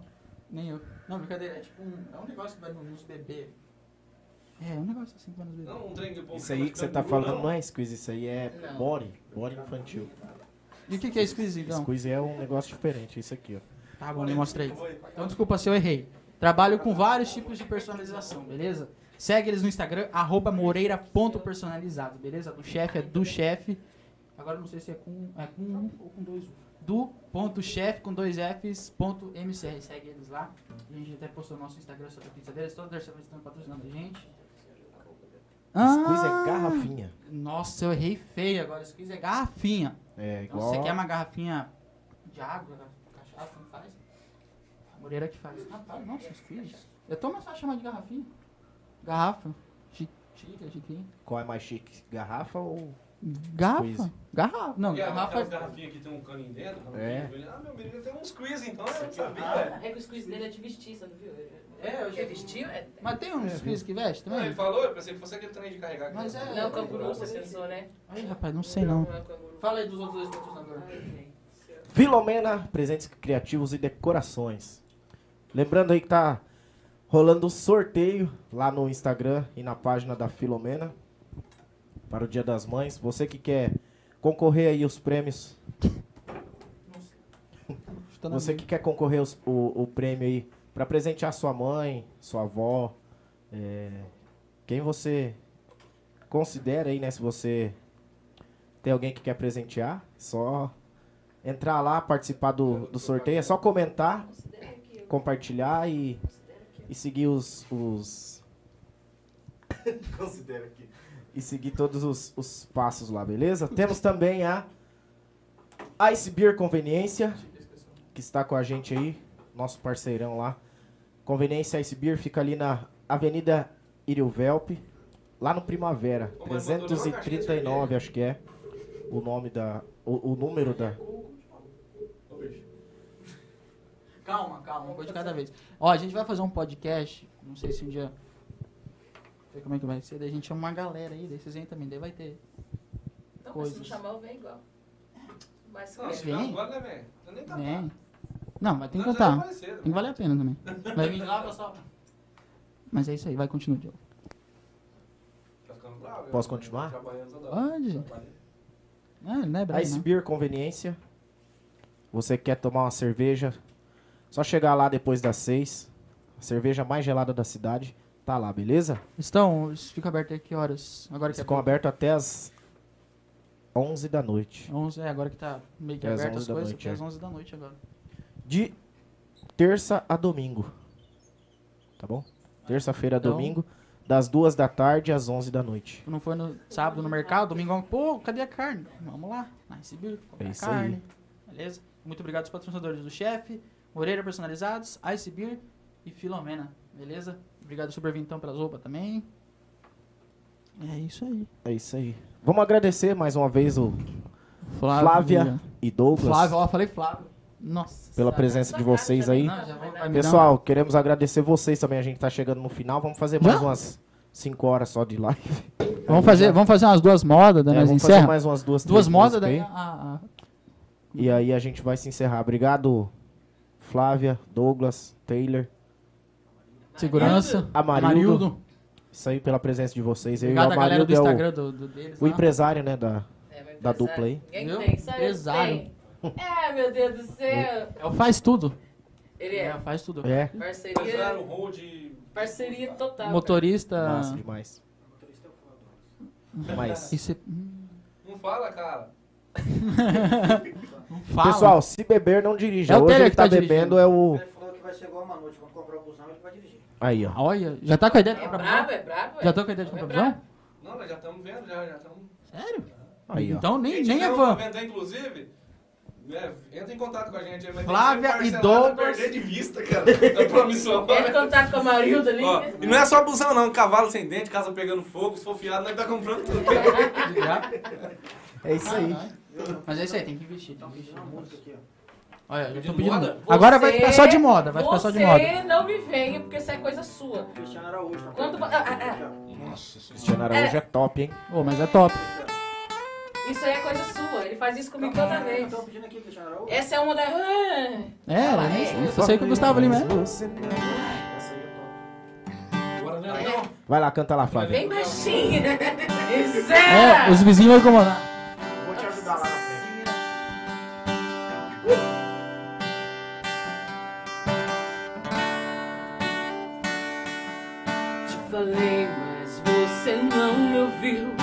nem eu. Não, brincadeira. É tipo um, é um negócio que vai no- nos bebês. É, um negócio assim que vai nos bebês. Não, um trem que Isso aí que você tá falando não é squeeze, isso aí é Não. body. Body infantil. E o que que é squeeze, então? Squeeze é um negócio diferente, isso aqui, ó. Tá bom, me mostra aí. Então desculpa se eu errei. Trabalho com vários tipos de personalização, beleza? Segue eles no Instagram, arroba moreira.personalizado, beleza? Do chefe é do chefe. Agora não sei se é com, é com um ou com dois. Do ponto chefe com dois Fs ponto MCR. Segue eles lá. A gente até postou no nosso Instagram sobre a pizza deles. Toda terça vez estão patrocinando a gente. Squeeze Ah! é garrafinha. Nossa, eu errei feio agora. Squeeze é garrafinha. É Então, igual. se você quer uma garrafinha de água, cachaça, como faz? A Moreira que faz. Rapaz, nossa, squeeze. Eu mais fácil chamar de garrafinha. Garrafa. Chi- Xícara, xicrinha. Qual é mais chique? Garrafa ou. Garrafa? Squeeze. Garrafa. Não, Porque garrafa. aquelas garrafinhas que tem um caninho dentro. É. Ah, meu menino tem um squeeze, então eu não sabia. É que o squeeze dele é de vestir, você não viu? É, eu É vestir? É... Mas tem uns squeeze que veste Não, ele também? falou, eu pensei que fosse aquele trem de carregar. Mas é- Não, canguru, você pensou, né? Ai, rapaz, não sei não. Não é. Fala aí dos outros dois. Ai, gente. Filomena, presentes criativos e decorações. Lembrando aí que tá rolando o sorteio lá no Instagram e na página da Filomena para o Dia das Mães. Você que quer concorrer aí os prêmios, você que quer concorrer os- o, o prêmio aí para presentear sua mãe, sua avó, é, quem você considera aí, né? Se você tem alguém que quer presentear, só entrar lá, participar do, do sorteio, é só comentar, compartilhar e, e seguir os, os Considera aqui. E seguir todos os, os passos lá, beleza? Temos também a Ice Beer Conveniência, que está com a gente aí, nosso parceirão lá. Conveniência Ice Beer fica ali na Avenida Irivelp, lá no Primavera, Ô, mas mandou uma caixinha de 339, cerveja. acho que é o nome da o, o número da. Calma, calma, uma coisa de cada vez. Ó, a gente vai fazer um podcast, não sei se um dia. Sei como é que vai ser, daí a gente chama uma galera aí, daí vocês vêm também, daí vai ter. Então, mas se Coisas. não chamar, eu venho igual. Mas Não, Vem. chegando agora, né, velho? Eu nem. Vem. Não, mas tem que contar. Tem que valer a pena também. Vai vir lá, pessoal. Mas é isso aí, vai continuar, Diogo. Tá ficando bravo, eu- Posso continuar? Hora. Pode. Trabalhei. Ah, ele não é bravo, Ice não. Beer Conveniência. Você quer tomar uma cerveja? Só chegar lá depois das seis. A cerveja mais gelada da cidade. Tá lá, beleza? Estão, isso fica aberto aí que horas? Agora que é Ficam aberto até as 11 da noite. 11, é, agora que tá meio que Até aberto 11 as da coisas, noite, até é. às 11 da noite agora. De terça a domingo. Tá bom? Terça-feira a Então- domingo. Das duas da tarde às 11 da noite. Não foi no sábado no mercado, domingo, pô, cadê a carne? Vamos lá, Nice Beer, É isso carne. Beleza? Muito obrigado aos patrocinadores do chefe, Moreira Personalizados, Ice Beer e Filomena. Beleza? Obrigado Super Vintão pelas roupas também. É isso aí. É isso aí. Vamos agradecer mais uma vez o Flávio, Flávia e Douglas Flávio, ó, falei Flávio. Nossa. pela presença de vocês aí. Não, Pessoal, queremos agradecer vocês também. A gente tá chegando no final. Vamos fazer mais Já? umas 5 horas só de live. Vamos fazer, vamos fazer umas duas modas, daí É, vamos fazer encerra. mais umas duas, Duas modas, daí aí. a, a- E aí a gente vai se encerrar. Obrigado, Flávia, Douglas, Taylor. Segurança. Amarildo. Isso aí pela presença de vocês. Eu e o Obrigado a galera do Amarildo é Instagram do, do deles. o, o lá. empresário, né, da, É, da empresário. dupla aí. Quem tem? Só Empresário. tenho. É, meu Deus do céu. É o faz tudo. Ele É, é faz tudo. É, parceria, hold. parceria total. Motorista. massa demais. Mas, Isso é... Não fala, cara. não fala. pessoal, se beber, não dirija. É o Hoje ele que tá, tá bebendo, dirigindo. é o... Ele falou que vai ser igual uma noite, quando comprar o busão ele vai dirigir. Aí, ó. Olha, já tá com a ideia de É comprar brabo, busão? é brabo. Já é. tô com a ideia de É comprar brabo. busão? Não, nós já estamos vendo, já estamos. Sério? Aí, ó. Então nem, nem é fã. venda, inclusive, né, entra em contato com a gente. Flávia e Douglas. perder de vista, cara. A promissão. Ele contato com a Marilda ali. Ó, e não é só busão, não. Cavalo sem dente, casa pegando fogo, se for fiado, nós tá comprando tudo. É isso aí. Mas é isso aí, tem que investir. Tem que investir. Olha, eu tô pedindo. moda? Agora vai Você- ficar só de moda, vai ficar só de moda. Você não me venha, porque isso é coisa sua. Cristiano Araújo. Tá Quando- ah, ah, ah. Nossa senhora. Cristiano Araújo é top, hein? Ô, mas é top. Isso aí é coisa sua. Ele faz isso comigo toda vez. Estão pedindo aqui, Cristiano Araújo. Essa é uma da. Ah, É, Ela é. eu sei que o Gustavo ali mesmo. Você não- Essa aí é top. Bora, né? Então, Vai lá, canta lá, Flávia. Bem baixinha. Isso É, os vizinhos vão incomodar. Vou te ajudar lá me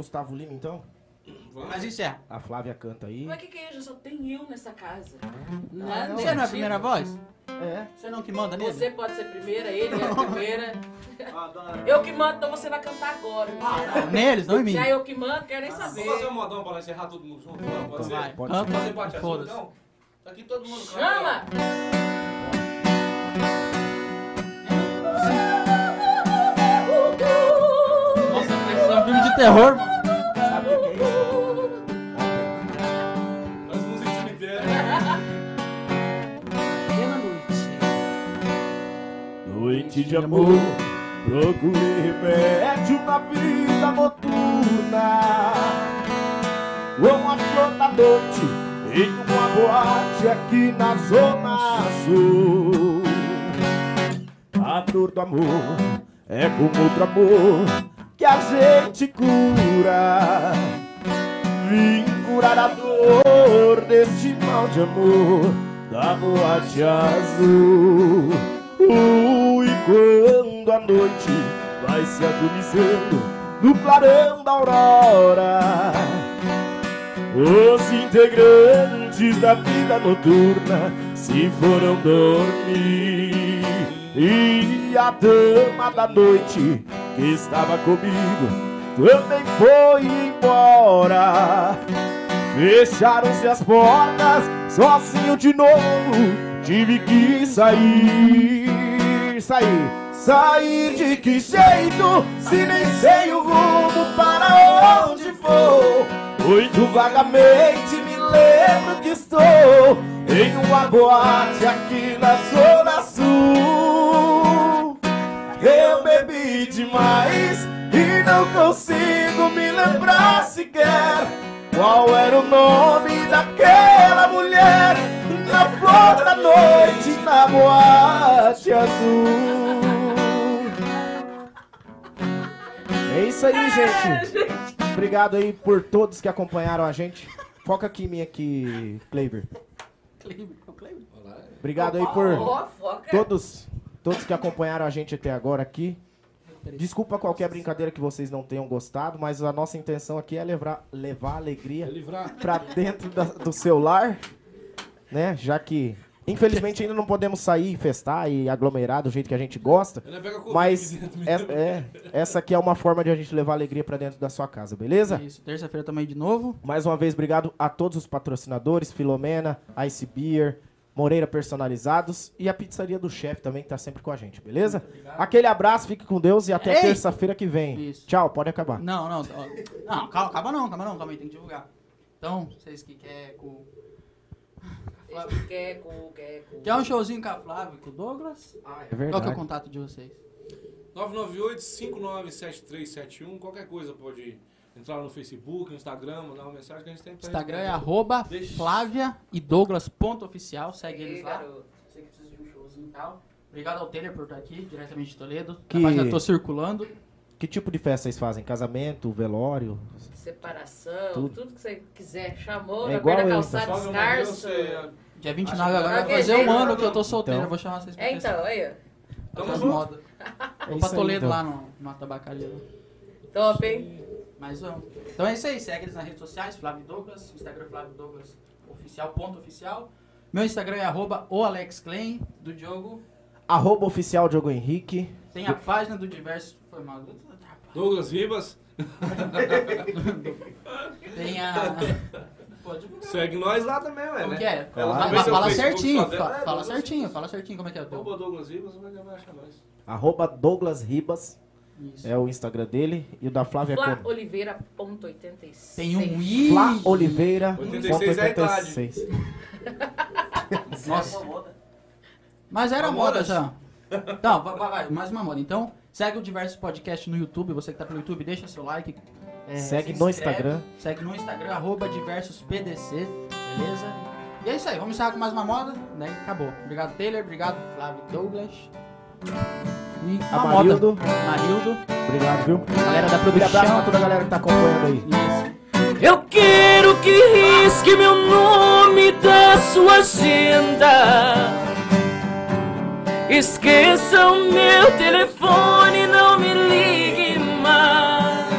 Gustavo Lima, então? Mas encerra. A Flávia canta aí. Mas que, que é isso? Só tem eu nessa casa. não. Você não é a primeira voz? É. Você não que manda nele? Você pode ser primeira, ele é a primeira. Ah. Eu que mando, então você vai cantar agora. Ah, neles, não em mim. Já eu que mando, quero nem saber. Vamos fazer um modão pra nós encerrar todo mundo junto? Não, pode ser? Vai, Pode canta, Fazer parte assim, foda-se. então? Aqui todo mundo canta. Chama! Nossa, parece um filme de terror, mano. De amor, procurei remédio na vida noturna. Uma flor da noite em uma boate aqui na Zona Sul. A dor do amor é como outro amor que a gente cura. Vim curar a dor deste mal de amor da boate azul. Uh, e quando a noite vai se adormecendo no clarão da aurora, os integrantes da vida noturna se foram dormir. E a dama da noite que estava comigo também foi embora. Fecharam-se as portas, sozinho de novo, tive que sair, sair, sair de que jeito, se nem sei o rumo para onde vou. Muito vagamente me lembro que estou em uma boate aqui na Zona Sul. Eu bebi demais e não consigo me lembrar sequer qual era o nome daquela mulher na flor da noite na boate azul. É isso aí, gente. Obrigado aí por todos que acompanharam a gente. Foca aqui em mim aqui, Kleiber. Kleber, é? Obrigado aí por todos, todos que acompanharam a gente até agora aqui. Desculpa qualquer brincadeira que vocês não tenham gostado, mas a nossa intenção aqui é levar, levar alegria livrar. pra dentro da- do seu lar, né? Já que, infelizmente, ainda não podemos sair, festar e aglomerar do jeito que a gente gosta. Mas essa, é, essa aqui é uma forma de a gente levar alegria pra dentro da sua casa, beleza? Isso, terça-feira também de novo. Mais uma vez, obrigado a todos os patrocinadores, Filomena, Ice Beer, Moreira Personalizados e a pizzaria do chefe também, que tá sempre com a gente, beleza? Aquele abraço, fique com Deus e até Ei! terça-feira que vem. Isso. Tchau, pode acabar. Não, não, ó, não, calma, calma não, calma não, calma aí, tem que divulgar. Então, vocês que querem com... Queco, queco. Quer um showzinho com a Flávia e com o Douglas? É Qual que é verdade. o contato de vocês? 998-597371. Qualquer coisa pode entrar no Facebook, no Instagram, mandar uma mensagem que a gente tem pra Instagram é arroba Deixa. Flávia e Douglas ponto oficial, segue eles lá. garoto. Você que precisa de um showzinho e tal. Obrigado ao Taylor por estar aqui, diretamente de Toledo. Que- A página tô circulando. Que tipo de festa vocês fazem? Casamento, velório? Separação, Tudo. tudo. que você quiser. Chamou, É na igual da eu, calçada, descarso. Dia 29 Acho que agora vai fazer um ano que eu tô solteiro. Então. Eu vou chamar vocês pra É, então, aí, ó. Tamo junto. modas. É Vou isso pra Toledo então. lá no, numa tabacaria. Top, hein? Mas vamos. Então é isso aí. Segue eles nas redes sociais, Flávio Douglas. Instagram Flávio Douglas oficial, ponto oficial. Meu Instagram é arroba o Alex Klein, do Diogo. Arroba oficial Diogo Henrique. Tem a página do Diverso. Foi mal. Douglas Ribas, Tem a. Pode divulgar. segue nós lá também, ué, Como né? que é? Fala, fala Facebook certinho. só dela, fa- é, fala Douglas certinho, fala certinho como é que é. Arroba Douglas Ribas, vai vai achar nós. Arroba Douglas Ribas Isso. é o Instagram dele. E o da Flávia é como? FlaOliveira.86. Tem um i. Flá Oliveira. 86 é a idade. 86. Nossa. Mas era moda já. Então, vai, vai, vai, mais uma moda. Então, Segue o Diversos Podcast no YouTube. Você que tá pelo YouTube, deixa seu like. é, Segue se no inscreve. Instagram. Segue no Instagram, arroba diversospdc, beleza? E é isso aí, vamos encerrar com mais uma moda, né? Acabou. Obrigado, Taylor. Obrigado, Flávio Douglas. E uma Amarildo. moda. Marildo. Obrigado, viu? Galera da Aquele abraço pra produção. toda a galera que tá acompanhando aí. Isso. Eu quero que risque meu nome da sua agenda. Esqueça o meu telefone, não me ligue mais.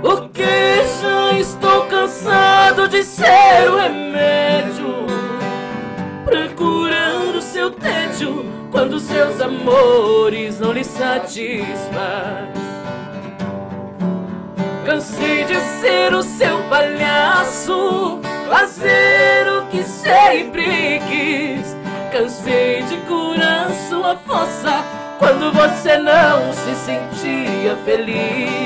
Porque já estou cansado de ser o remédio. Procurando seu tédio quando seus amores não lhe satisfaz. Cansei de ser o seu palhaço, fazer o que sempre quis. Cansei de curar sua força quando você não se sentia feliz.